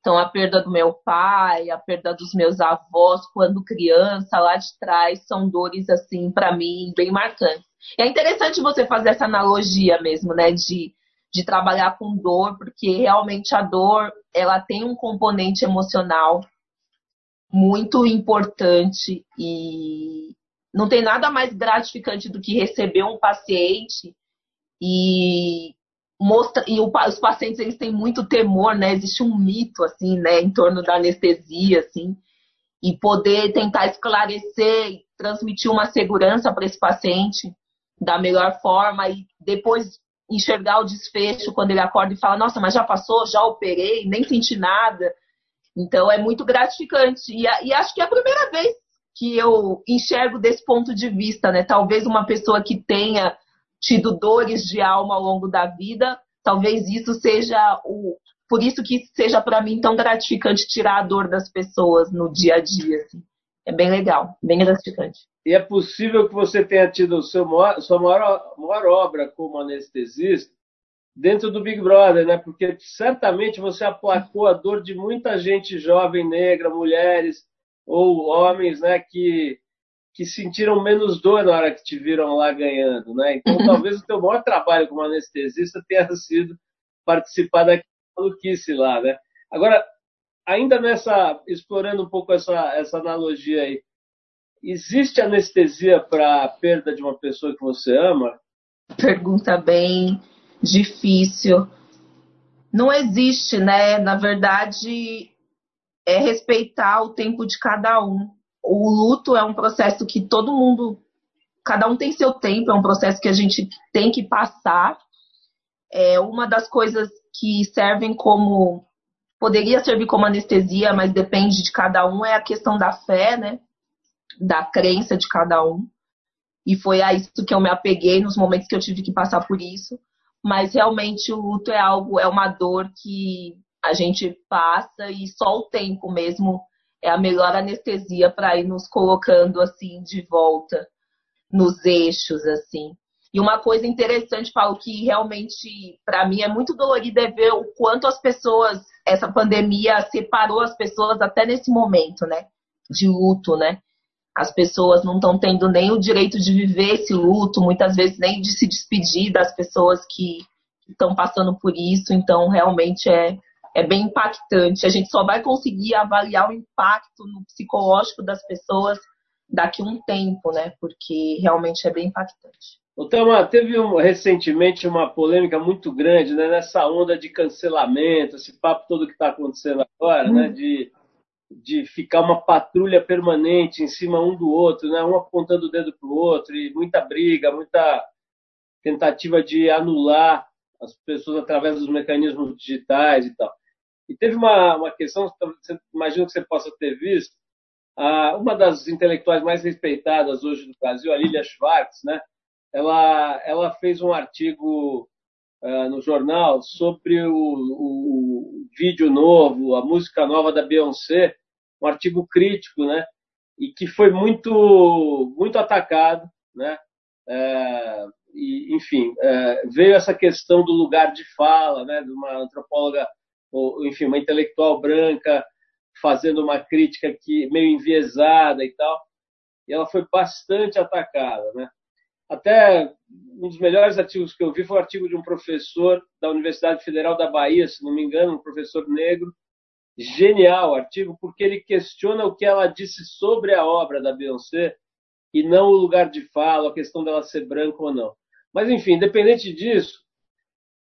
Então, a perda do meu pai, a perda dos meus avós quando criança, lá de trás, são dores, assim, para mim, bem marcantes. E é interessante você fazer essa analogia mesmo, né, de, de trabalhar com dor, porque realmente a dor, ela tem um componente emocional muito importante e não tem nada mais gratificante do que receber um paciente e mostra e os pacientes eles têm muito temor, né? Existe um mito assim, né, em torno da anestesia, assim, e poder tentar esclarecer, transmitir uma segurança para esse paciente da melhor forma e depois enxergar o desfecho quando ele acorda e fala: Nossa, mas já passou, já operei, nem senti nada. Então é muito gratificante e, e acho que é a primeira vez que eu enxergo desse ponto de vista, né? Talvez uma pessoa que tenha tido dores de alma ao longo da vida, talvez isso seja o por isso que seja para mim tão gratificante tirar a dor das pessoas no dia a dia. Assim. É bem legal, bem gratificante. E é possível que você tenha tido seu maior, sua maior, maior obra como anestesista dentro do Big Brother, né? Porque certamente você aplacou a dor de muita gente jovem, negra, mulheres ou homens, né? Que que sentiram menos dor na hora que te viram lá ganhando, né? Então, [LAUGHS] talvez o teu maior trabalho como anestesista tenha sido participar daquela maluquice lá, né? Agora, ainda nessa, explorando um pouco essa, essa analogia aí, existe anestesia para a perda de uma pessoa que você ama? Pergunta bem difícil. Não existe, né? Na verdade, é respeitar o tempo de cada um o luto é um processo que todo mundo, cada um tem seu tempo, é um processo que a gente tem que passar. É uma das coisas que servem como poderia servir como anestesia, mas depende de cada um, é a questão da fé, né? Da crença de cada um. E foi a isso que eu me apeguei nos momentos que eu tive que passar por isso. Mas realmente o luto é algo, é uma dor que a gente passa e só o tempo mesmo é a melhor anestesia para ir nos colocando assim de volta nos eixos assim. E uma coisa interessante, Paulo, que realmente para mim é muito dolorida é ver o quanto as pessoas, essa pandemia separou as pessoas até nesse momento, né? De luto, né? As pessoas não estão tendo nem o direito de viver esse luto, muitas vezes nem de se despedir das pessoas que estão passando por isso. Então, realmente é, é bem impactante. A gente só vai conseguir avaliar o impacto no psicológico das pessoas daqui a um tempo, né? Porque realmente é bem impactante. Thelma, teve um, recentemente uma polêmica muito grande né, nessa onda de cancelamento, esse papo todo que está acontecendo agora, né, hum. né, de, de ficar uma patrulha permanente em cima um do outro, né, um apontando o dedo para o outro, e muita briga, muita tentativa de anular as pessoas através dos mecanismos digitais e tal. E teve uma, uma questão, imagino que você possa ter visto, uma das intelectuais mais respeitadas hoje do Brasil, a Lilia Schwartz, né? ela, ela fez um artigo uh, no jornal sobre o, o, vídeo novo, a música nova da Beyoncé, um artigo crítico, né? E que foi muito, muito atacado, né? É, e, enfim, é, veio essa questão do lugar de fala, né? De uma antropóloga ou, enfim, uma intelectual branca fazendo uma crítica que meio enviesada e tal. E ela foi bastante atacada, né? Até um dos melhores artigos que eu vi foi um artigo de um professor da Universidade Federal da Bahia, se não me engano, um professor negro. Genial artigo, porque ele questiona o que ela disse sobre a obra da Beyoncé e não o lugar de fala, a questão dela ser branca ou não. Mas, enfim, independente disso,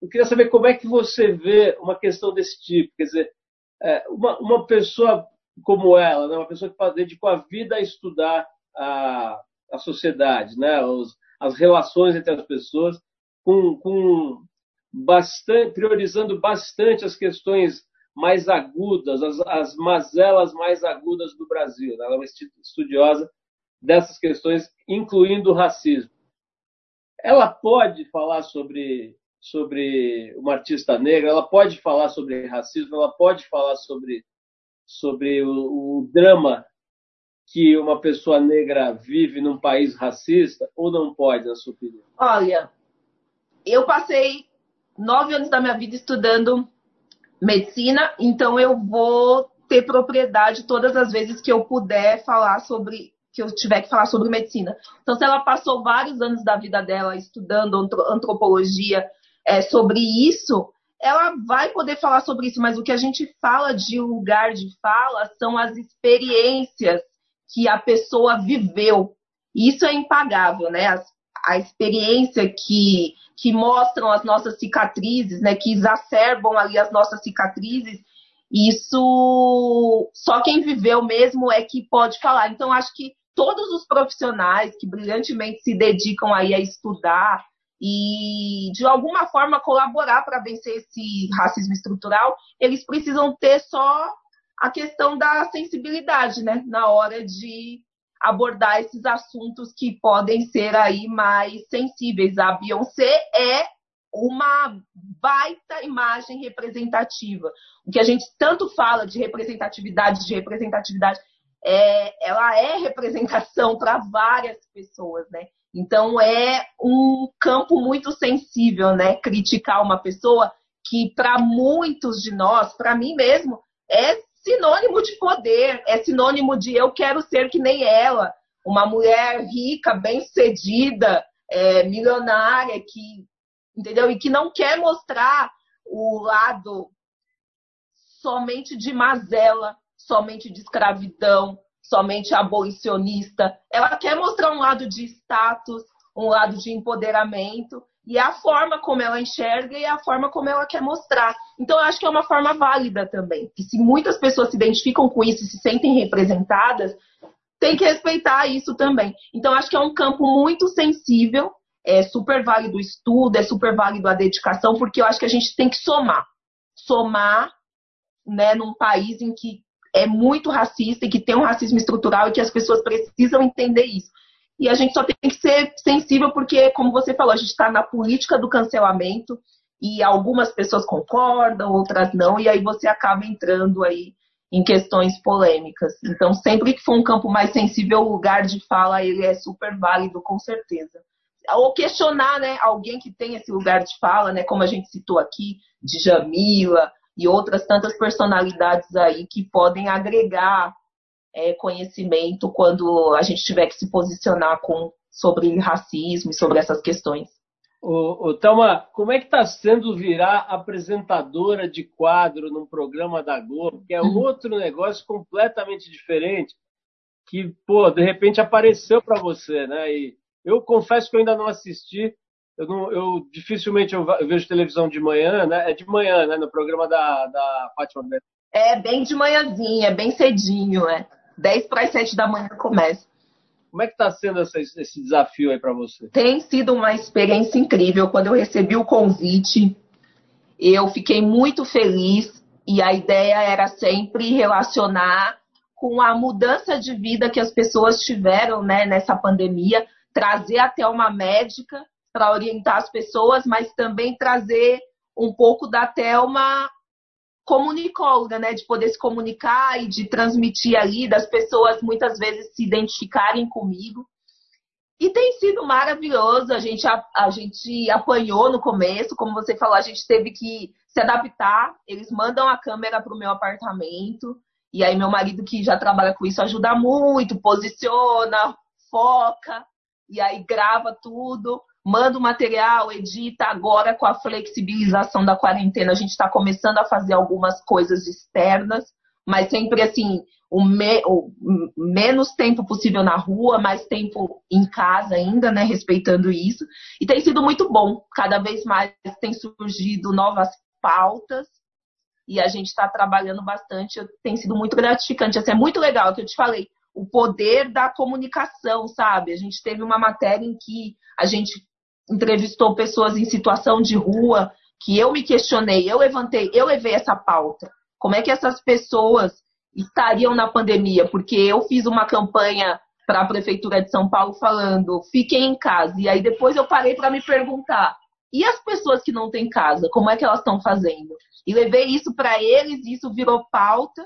eu queria saber como é que você vê uma questão desse tipo. Quer dizer, é, uma, uma pessoa como ela, né, uma pessoa que dedicou a vida a estudar a, a sociedade, né, os, as relações entre as pessoas, com, com bastante, priorizando bastante as questões mais agudas, as, as mazelas mais agudas do Brasil. Né? Ela é uma estudiosa dessas questões, incluindo o racismo. Ela pode falar sobre, sobre uma artista negra, ela pode falar sobre racismo, ela pode falar sobre, sobre o, o drama que uma pessoa negra vive num país racista ou não pode, na sua opinião? Olha, eu passei nove anos da minha vida estudando medicina, então eu vou ter propriedade todas as vezes que eu puder falar sobre que eu tiver que falar sobre medicina. Então, se ela passou vários anos da vida dela estudando antropologia é, sobre isso, ela vai poder falar sobre isso, mas o que a gente fala de lugar de fala são as experiências que a pessoa viveu. Isso é impagável, né? A, a experiência que, que mostram as nossas cicatrizes, né? Que exacerbam ali as nossas cicatrizes. Isso só quem viveu mesmo é que pode falar. Então, acho que todos os profissionais que brilhantemente se dedicam aí a estudar e de alguma forma colaborar para vencer esse racismo estrutural, eles precisam ter só a questão da sensibilidade, né, na hora de abordar esses assuntos que podem ser aí mais sensíveis. A Beyoncé é uma baita imagem representativa. O que a gente tanto fala de representatividade, de representatividade, é, ela é representação para várias pessoas, né? Então é um campo muito sensível, né? Criticar uma pessoa que para muitos de nós, para mim mesmo, é sinônimo de poder, é sinônimo de eu quero ser que nem ela, uma mulher rica, bem-sucedida, é, milionária, que entendeu? E que não quer mostrar o lado somente de mazela, somente de escravidão, somente abolicionista. Ela quer mostrar um lado de status, um lado de empoderamento e é a forma como ela enxerga e é a forma como ela quer mostrar. Então, eu acho que é uma forma válida também. E se muitas pessoas se identificam com isso e se sentem representadas, tem que respeitar isso também. Então, acho que é um campo muito sensível, é super válido o estudo, é super válido a dedicação, porque eu acho que a gente tem que somar. Somar né, num país em que é muito racista e que tem um racismo estrutural e que as pessoas precisam entender isso. E a gente só tem que ser sensível porque, como você falou, a gente está na política do cancelamento e algumas pessoas concordam, outras não, e aí você acaba entrando aí em questões polêmicas. Então, sempre que for um campo mais sensível, o lugar de fala ele é super válido, com certeza. Ou questionar, né, alguém que tem esse lugar de fala, né, como a gente citou aqui, de Jamila e outras tantas personalidades aí que podem agregar é, conhecimento quando a gente tiver que se posicionar com, sobre racismo e sobre essas questões. Ô, ô Thelma, como é que está sendo virar apresentadora de quadro num programa da Globo, que é uhum. outro negócio completamente diferente, que, pô, de repente apareceu para você, né? E eu confesso que eu ainda não assisti, eu, não, eu dificilmente eu, vejo televisão de manhã, né? É de manhã, né? No programa da, da Fátima. É bem de manhãzinha, bem cedinho, é. 10 para as 7 da manhã começa. Como é que está sendo essa, esse desafio aí para você? Tem sido uma experiência incrível. Quando eu recebi o convite, eu fiquei muito feliz e a ideia era sempre relacionar com a mudança de vida que as pessoas tiveram né, nessa pandemia, trazer até uma médica para orientar as pessoas, mas também trazer um pouco da Thelma comunicóloga, né, de poder se comunicar e de transmitir ali, das pessoas muitas vezes se identificarem comigo. E tem sido maravilhoso, a gente, a, a gente apanhou no começo, como você falou, a gente teve que se adaptar, eles mandam a câmera para o meu apartamento, e aí meu marido que já trabalha com isso ajuda muito, posiciona, foca, e aí grava tudo, manda o material, edita. Agora, com a flexibilização da quarentena, a gente está começando a fazer algumas coisas externas, mas sempre assim, o, me, o, menos tempo possível na rua, mais tempo em casa ainda, né? Respeitando isso. E tem sido muito bom. Cada vez mais tem surgido novas pautas e a gente está trabalhando bastante. Tem sido muito gratificante. Assim, é muito legal, que eu te falei, o poder da comunicação, sabe? A gente teve uma matéria em que a gente entrevistou pessoas em situação de rua, que eu me questionei, eu levantei, eu levei essa pauta. Como é que essas pessoas estariam na pandemia, porque eu fiz uma campanha para a prefeitura de São Paulo falando fiquem em casa. E aí depois eu parei para me perguntar: e as pessoas que não têm casa, como é que elas estão fazendo? E levei isso para eles, isso virou pauta.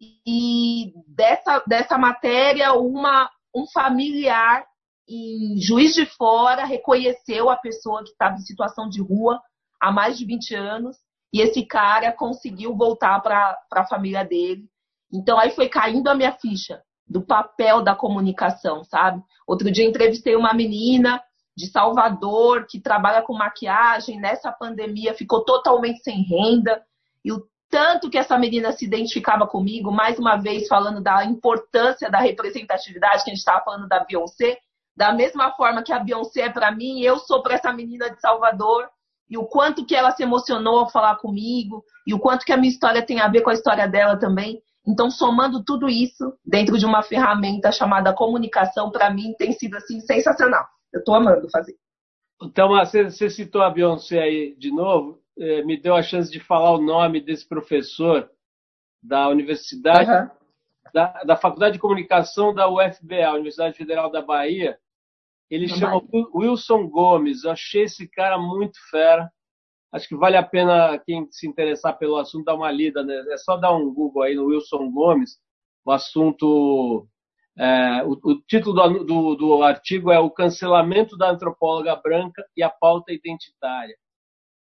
E dessa, dessa matéria, uma, um familiar em Juiz de Fora reconheceu a pessoa que estava em situação de rua há mais de 20 anos. E esse cara conseguiu voltar para a família dele então aí foi caindo a minha ficha do papel da comunicação, sabe? Outro dia entrevistei uma menina de Salvador que trabalha com maquiagem, nessa pandemia ficou totalmente sem renda. E o tanto que essa menina se identificava comigo, mais uma vez falando da importância da representatividade, que a gente estava falando da Beyoncé, da mesma forma que a Beyoncé é para mim, eu sou para essa menina de Salvador, e o quanto que ela se emocionou ao falar comigo, e o quanto que a minha história tem a ver com a história dela também. Então, somando tudo isso dentro de uma ferramenta chamada comunicação, para mim tem sido assim sensacional. Eu estou amando fazer. Então, você, citou a Beyoncé aí de novo, eh, me deu a chance de falar o nome desse professor da universidade, uhum. da, da Faculdade de Comunicação da UFBA, Universidade Federal da Bahia. Ele Na chama Bahia. Wilson Gomes. Eu achei esse cara muito fera acho que vale a pena quem se interessar pelo assunto dar uma lida. Né? É só dar um Google aí no Wilson Gomes. O assunto, é, o, o, título do, do, do, artigo é o cancelamento da antropóloga branca e a pauta identitária.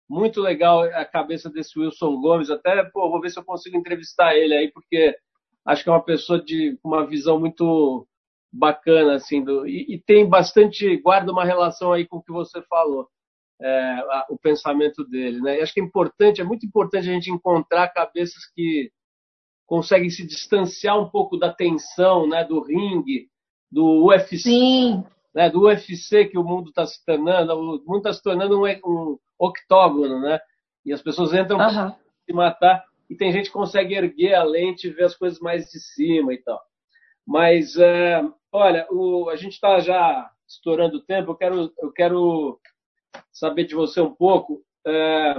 Muito legal a cabeça desse Wilson Gomes. Até pô, vou ver se eu consigo entrevistar ele aí, porque acho que é uma pessoa de uma visão muito bacana assim do, e, e tem bastante guarda uma relação aí com o que você falou é, a, o pensamento dele. Né? E acho que é importante, é muito importante a gente encontrar cabeças que conseguem se distanciar um pouco da tensão, né, do ringue, do UFC, Sim. Né, do UFC que o mundo está se tornando, o mundo está se tornando um, um, octógono, né? E as pessoas entram uhum. para se matar e tem gente que consegue erguer a lente e ver as coisas mais de cima e tal. Mas, é, olha, o, a gente está já estourando o tempo, eu quero, eu quero saber de você um pouco. É,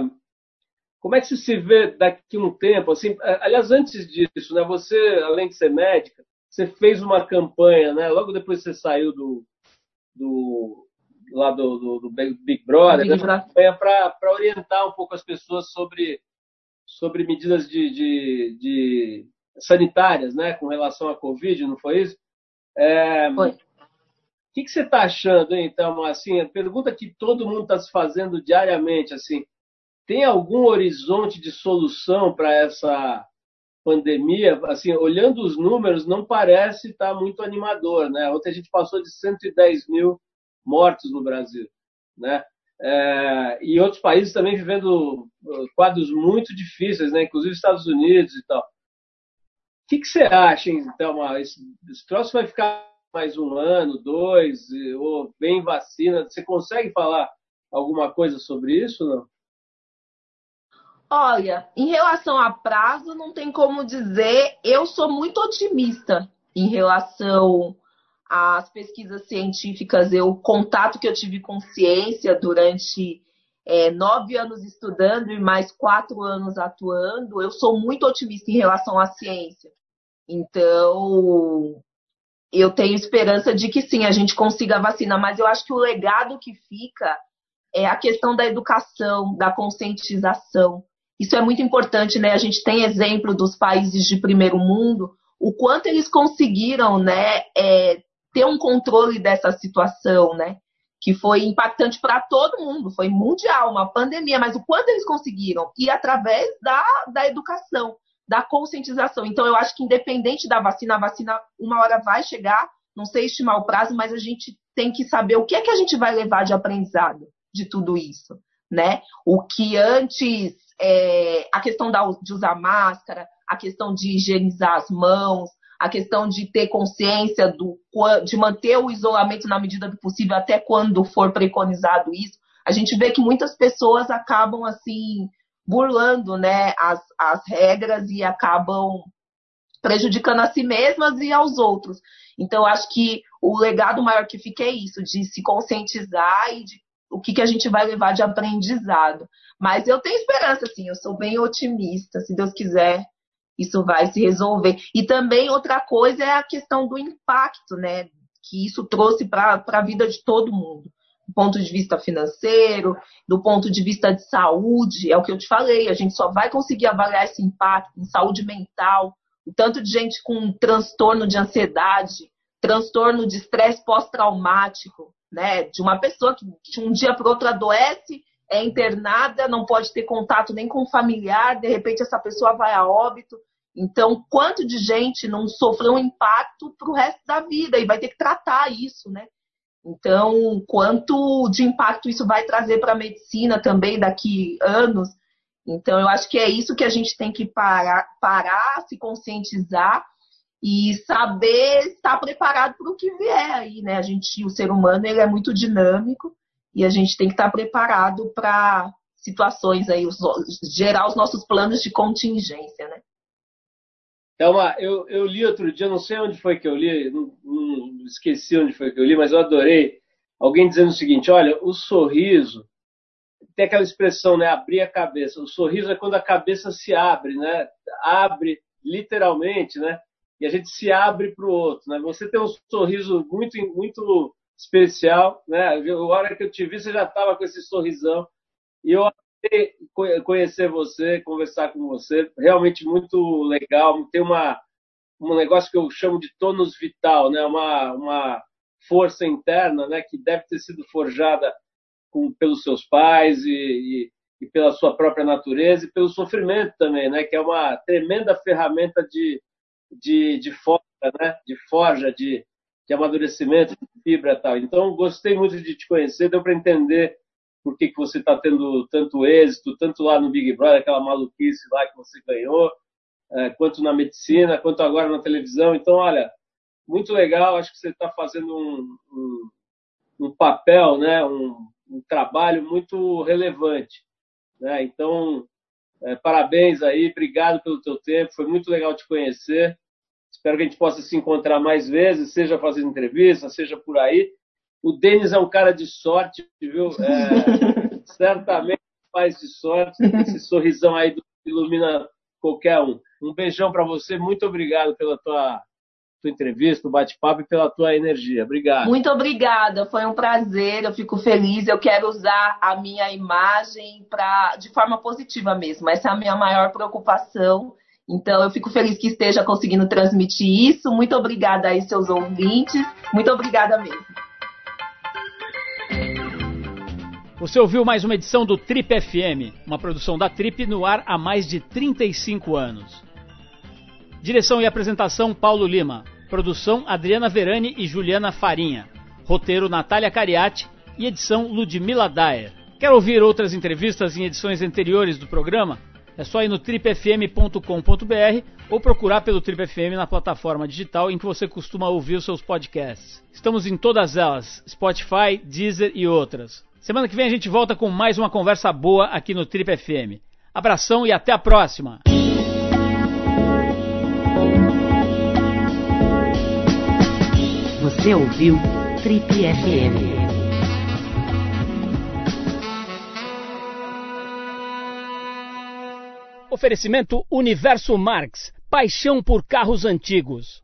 como é que você se vê daqui a um tempo? Assim, é, aliás, antes disso, né, você, além de ser médica, você fez uma campanha, né? Logo depois você saiu do, do lá do, do, do Big Brother, Big né, campanha para orientar um pouco as pessoas sobre sobre medidas de, de, de, sanitárias, né, com relação à Covid, não foi isso? É, foi. O que, que você está achando, então, assim, a pergunta que todo mundo está se fazendo diariamente, assim, tem algum horizonte de solução para essa pandemia? Assim, olhando os números, não parece estar tá muito animador, né? Ontem a gente passou de 110 mil mortos no Brasil, né? É, e outros países também vivendo uh, quadros muito difíceis, né? Inclusive Estados Unidos e tal. O que, que você acha, então? Esse, esse troço vai ficar mais um ano, dois, ou vem vacina. Você consegue falar alguma coisa sobre isso, não? Olha, em relação a prazo, não tem como dizer. Eu sou muito otimista em relação às pesquisas científicas. Eu, o contato que eu tive com ciência durante é, nove anos estudando e mais quatro anos atuando, eu sou muito otimista em relação à ciência. Então, eu tenho esperança de que sim, a gente consiga a vacina, mas eu acho que o legado que fica é a questão da educação, da conscientização. Isso é muito importante, né? A gente tem exemplo dos países de primeiro mundo, o quanto eles conseguiram, né, é, ter um controle dessa situação, né? Que foi impactante para todo mundo, foi mundial, uma pandemia, mas o quanto eles conseguiram? E através da, da educação da conscientização. Então, eu acho que independente da vacina, a vacina uma hora vai chegar, não sei estimar o prazo, mas a gente tem que saber o que é que a gente vai levar de aprendizado de tudo isso, né? O que antes é, a questão da, de usar máscara, a questão de higienizar as mãos, a questão de ter consciência do, de manter o isolamento na medida do possível até quando for preconizado isso. A gente vê que muitas pessoas acabam assim burlando né, as, as regras e acabam prejudicando a si mesmas e aos outros. Então, acho que o legado maior que fica é isso, de se conscientizar e de o que, que a gente vai levar de aprendizado. Mas eu tenho esperança, assim, eu sou bem otimista. Se Deus quiser, isso vai se resolver. E também outra coisa é a questão do impacto, né? Que isso trouxe para a vida de todo mundo. Do ponto de vista financeiro, do ponto de vista de saúde, é o que eu te falei, a gente só vai conseguir avaliar esse impacto em saúde mental, o tanto de gente com transtorno de ansiedade, transtorno de estresse pós-traumático, né? De uma pessoa que de um dia para o outro adoece, é internada, não pode ter contato nem com o familiar, de repente essa pessoa vai a óbito. Então, quanto de gente não sofreu um impacto para o resto da vida e vai ter que tratar isso, né? Então, quanto de impacto isso vai trazer para a medicina também daqui anos. Então, eu acho que é isso que a gente tem que parar, parar se conscientizar e saber estar preparado para o que vier aí, né? A gente, o ser humano, ele é muito dinâmico e a gente tem que estar preparado para situações aí, os, gerar os nossos planos de contingência, né? É eu, eu li outro dia, não sei onde foi que eu li, não, não, esqueci onde foi que eu li, mas eu adorei alguém dizendo o seguinte: olha, o sorriso tem aquela expressão, né? Abrir a cabeça. O sorriso é quando a cabeça se abre, né? Abre literalmente, né? E a gente se abre para o outro, né? Você tem um sorriso muito, muito especial, né? A hora que eu te vi, você já estava com esse sorrisão. E eu conhecer você, conversar com você. Realmente muito legal. Tem uma, um negócio que eu chamo de tônus vital, né? Uma, uma força interna, né? Que deve ter sido forjada com, pelos seus pais e, e, e, pela sua própria natureza e pelo sofrimento também, né? Que é uma tremenda ferramenta de, de, de forja, né? De forja, de, de amadurecimento, de fibra e tal. Então, gostei muito de te conhecer, deu para entender por que, você está tendo tanto êxito, tanto lá no Big Brother, aquela maluquice lá que você ganhou, é, quanto na medicina, quanto agora na televisão. Então, olha, muito legal, acho que você está fazendo um, um, um, papel, né, um, um, trabalho muito relevante. Né? Então, é, parabéns aí, obrigado pelo teu tempo, foi muito legal te conhecer. Espero que a gente possa se encontrar mais vezes, seja fazendo entrevista, seja por aí. O Denis é um cara de sorte, viu? É, [LAUGHS] certamente faz de sorte. Esse sorrisão aí ilumina qualquer um. Um beijão para você. Muito obrigado pela tua, tua entrevista, o bate-papo e pela tua energia. Obrigado. Muito obrigada. Foi um prazer. Eu fico feliz. Eu quero usar a minha imagem para de forma positiva mesmo. Essa é a minha maior preocupação então, eu fico feliz que esteja conseguindo transmitir isso. Muito obrigada aí, seus ouvintes. Muito obrigada mesmo. Você ouviu mais uma edição do Trip FM, uma produção da Trip no ar há mais de 35 anos. Direção e apresentação Paulo Lima. Produção Adriana Verani e Juliana Farinha. Roteiro Natália Cariati e edição Ludmila Daer. Quer ouvir outras entrevistas em edições anteriores do programa? É só ir no tripfm.com.br ou procurar pelo Trip FM na plataforma digital em que você costuma ouvir os seus podcasts. Estamos em todas elas: Spotify, Deezer e outras. Semana que vem a gente volta com mais uma conversa boa aqui no Trip FM. Abração e até a próxima! Você ouviu Trip FM. Oferecimento Universo Marx, paixão por carros antigos.